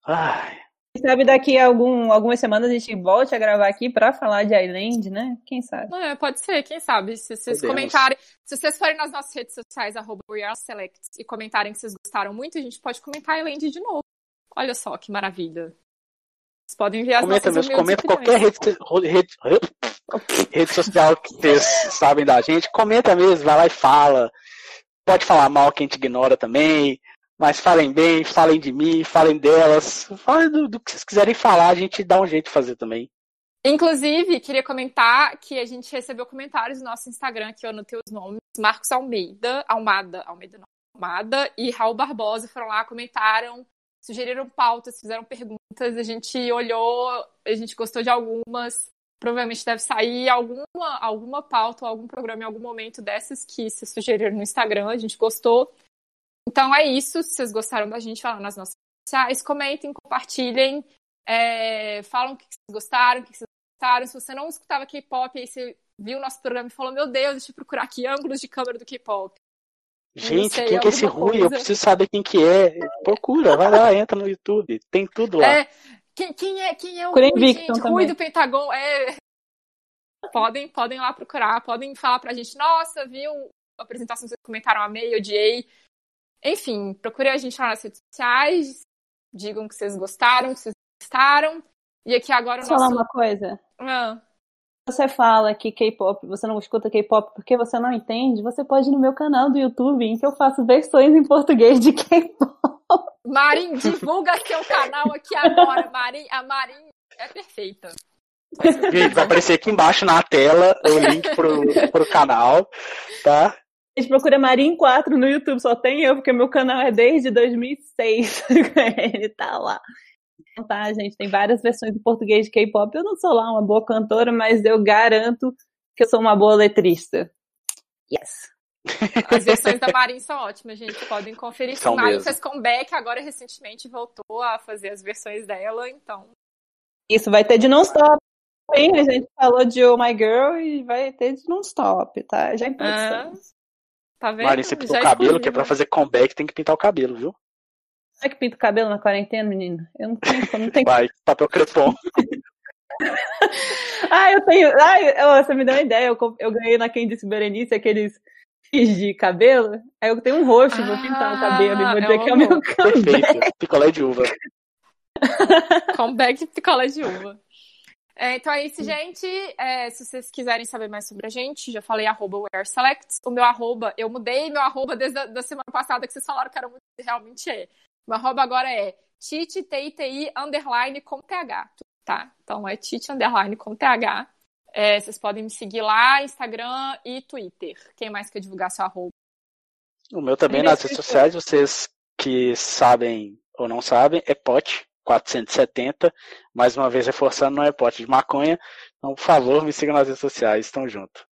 Ai, Quem sabe daqui a algum, algumas semanas a gente volte a gravar aqui pra falar de Island, né? Quem sabe? Não, é, pode ser, quem sabe. Se vocês Podemos. comentarem, se vocês forem nas nossas redes sociais, arroba WeAreSelects, e comentarem que vocês gostaram muito, a gente pode comentar Island de novo. Olha só que maravilha. Vocês podem enviar as comenta nossas mesmo, humildes comenta qualquer rede, rede, rede social que vocês sabem da gente. Comenta mesmo, vai lá e fala. Pode falar mal que a gente ignora também. Mas falem bem, falem de mim, falem delas. Falem do, do que vocês quiserem falar, a gente dá um jeito de fazer também. Inclusive, queria comentar que a gente recebeu comentários no nosso Instagram, que eu anotei os nomes. Marcos Almeida, Almada, Almeida não, Almada e Raul Barbosa foram lá, comentaram, sugeriram pautas, fizeram perguntas, a gente olhou, a gente gostou de algumas. Provavelmente deve sair alguma, alguma pauta ou algum programa em algum momento dessas que se sugeriram no Instagram, a gente gostou. Então é isso, se vocês gostaram da gente, fala nas nossas redes sociais, comentem, compartilhem, é, falam o que vocês gostaram, o que vocês gostaram. Se você não escutava K-pop, aí você viu o nosso programa e falou, meu Deus, deixa eu procurar aqui ângulos de câmera do K-pop. Gente, sei, quem que é esse alguma Rui? Eu coisa. preciso saber quem que é. Procura, vai lá, entra no YouTube. Tem tudo lá. É, quem, quem é, quem é o Rui, gente? Rui do Pentagon. É... Podem, podem lá procurar, podem falar pra gente, nossa, viu a apresentação que vocês comentaram, amei, odiei. Enfim, procurem a gente lá nas redes sociais, digam que vocês gostaram, que vocês gostaram. E aqui agora o Posso falar nosso... uma coisa? Ah, Você fala que K-pop, você não escuta K-pop porque você não entende, você pode ir no meu canal do YouTube em que eu faço versões em português de K-pop. Marim, divulga seu canal aqui agora. Marim, a Marim é perfeita. Gente, vai aparecer aqui embaixo na tela o link pro, pro canal, tá? A gente procura Marim 4 no YouTube, só tem eu, porque meu canal é desde 2006. Ele tá lá. Então tá, gente, tem várias versões em português de K-pop. Eu não sou lá uma boa cantora, mas eu garanto que eu sou uma boa letrista. Yes. As versões da Marim são ótimas, gente. Podem conferir. São mesmo. fez comeback, agora recentemente voltou a fazer as versões dela, então. Isso vai ter de non-stop. hein? A gente falou de Oh My Girl e vai ter de non-stop, tá? Já em produção. Tá vendo? Marinho, você pintou Já o cabelo, que é pra fazer comeback, tem que pintar o cabelo, viu? Como é que pinta o cabelo na quarentena, menina? Eu não tenho, não tenho Vai, papel crepom. Ah, eu tenho. Ah, eu- você me deu uma ideia. Eu, eu ganhei na Quem Disse Berenice aqueles de cabelo. Aí eu tenho um roxo, vou pintar o cabelo e Ah, vou é dizer um que é o meu comeback. Perfeito. Picolé de uva. Comeback de picolé de uva. É, então é isso, gente. É, se vocês quiserem saber mais sobre a gente, já falei arroba wearselects. O meu arroba, eu mudei meu arroba desde a da semana passada, que vocês falaram que era muito, realmente é. Meu arroba agora é titi, t-i-t-i, underline, com th, tá? Então é titi, underline, com th. É, vocês podem me seguir lá, Instagram e Twitter. Quem mais quer divulgar seu arroba? O meu também nas redes sociais, vocês que sabem ou não sabem, é pote 470. Mais uma vez reforçando, não é pote de maconha. Então, por favor, me sigam nas redes sociais. Tamo junto.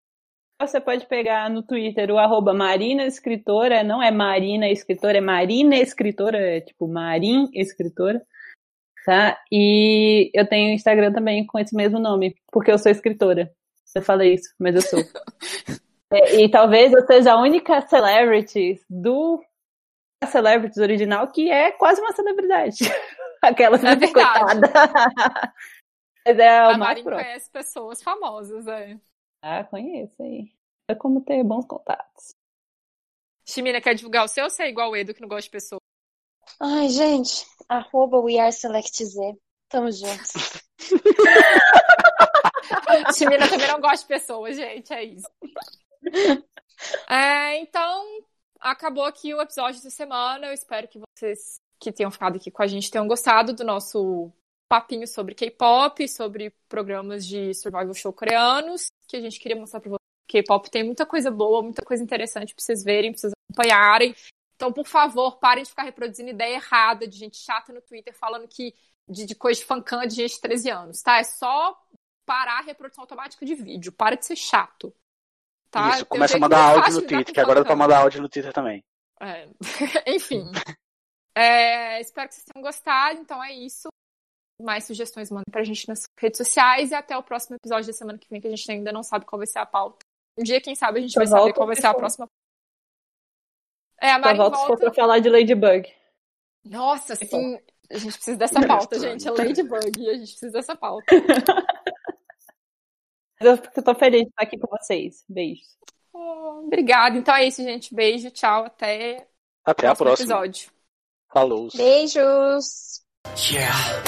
Você pode pegar no Twitter o arroba Marina Escritora, não é Marina Escritora, é Marina Escritora, é tipo Marim Escritora, tá? E eu tenho Instagram também com esse mesmo nome, porque eu sou escritora. Eu falei isso, mas eu sou. É, e talvez eu seja a única celebrity do a Celebrities original que é quase uma celebridade. Aquela É verdade. coitada. Mas é A o mais Marin próximo. conhece pessoas famosas, é. Ah, conheço aí. É como ter bons contatos. Chimina, quer divulgar o seu ou você é igual o Edo que não gosta de pessoas? Ai, gente, arroba WeAreSelectZ. Tamo juntos. Chimina também não gosta de pessoas, gente, é isso. É, então, acabou aqui o episódio dessa semana. Eu espero que vocês que tenham ficado aqui com a gente tenham gostado do nosso papinho sobre K-pop, sobre programas de survival show coreanos, que a gente queria mostrar pra vocês. K-pop tem muita coisa boa, muita coisa interessante pra vocês verem, pra vocês acompanharem. Então, por favor, parem de ficar reproduzindo ideia errada de gente chata no Twitter falando que de, de coisa de fancam de gente de 13 anos, tá? É só parar a reprodução automática de vídeo. Para de ser chato. Tá? Isso, começa a mandar áudio no Twitter, que agora dá pra mandar áudio no Twitter também. É. Enfim. É, espero que vocês tenham gostado. Então é isso. Mais sugestões mandem pra gente nas redes sociais e até o próximo episódio da semana que vem, que a gente ainda não sabe qual vai ser a pauta. Um dia, quem sabe, a gente Só vai saber qual vai ser a próxima. É, a Mari volta, volta... se for pra falar de Ladybug. Nossa, tá sim. A gente precisa dessa pauta, gente. É Ladybug. A gente precisa dessa pauta. Eu tô feliz de estar aqui com vocês. Beijo. Oh, obrigada. Então é isso, gente. Beijo, tchau. Até, até o próximo episódio. Falou. Beijos. Yeah.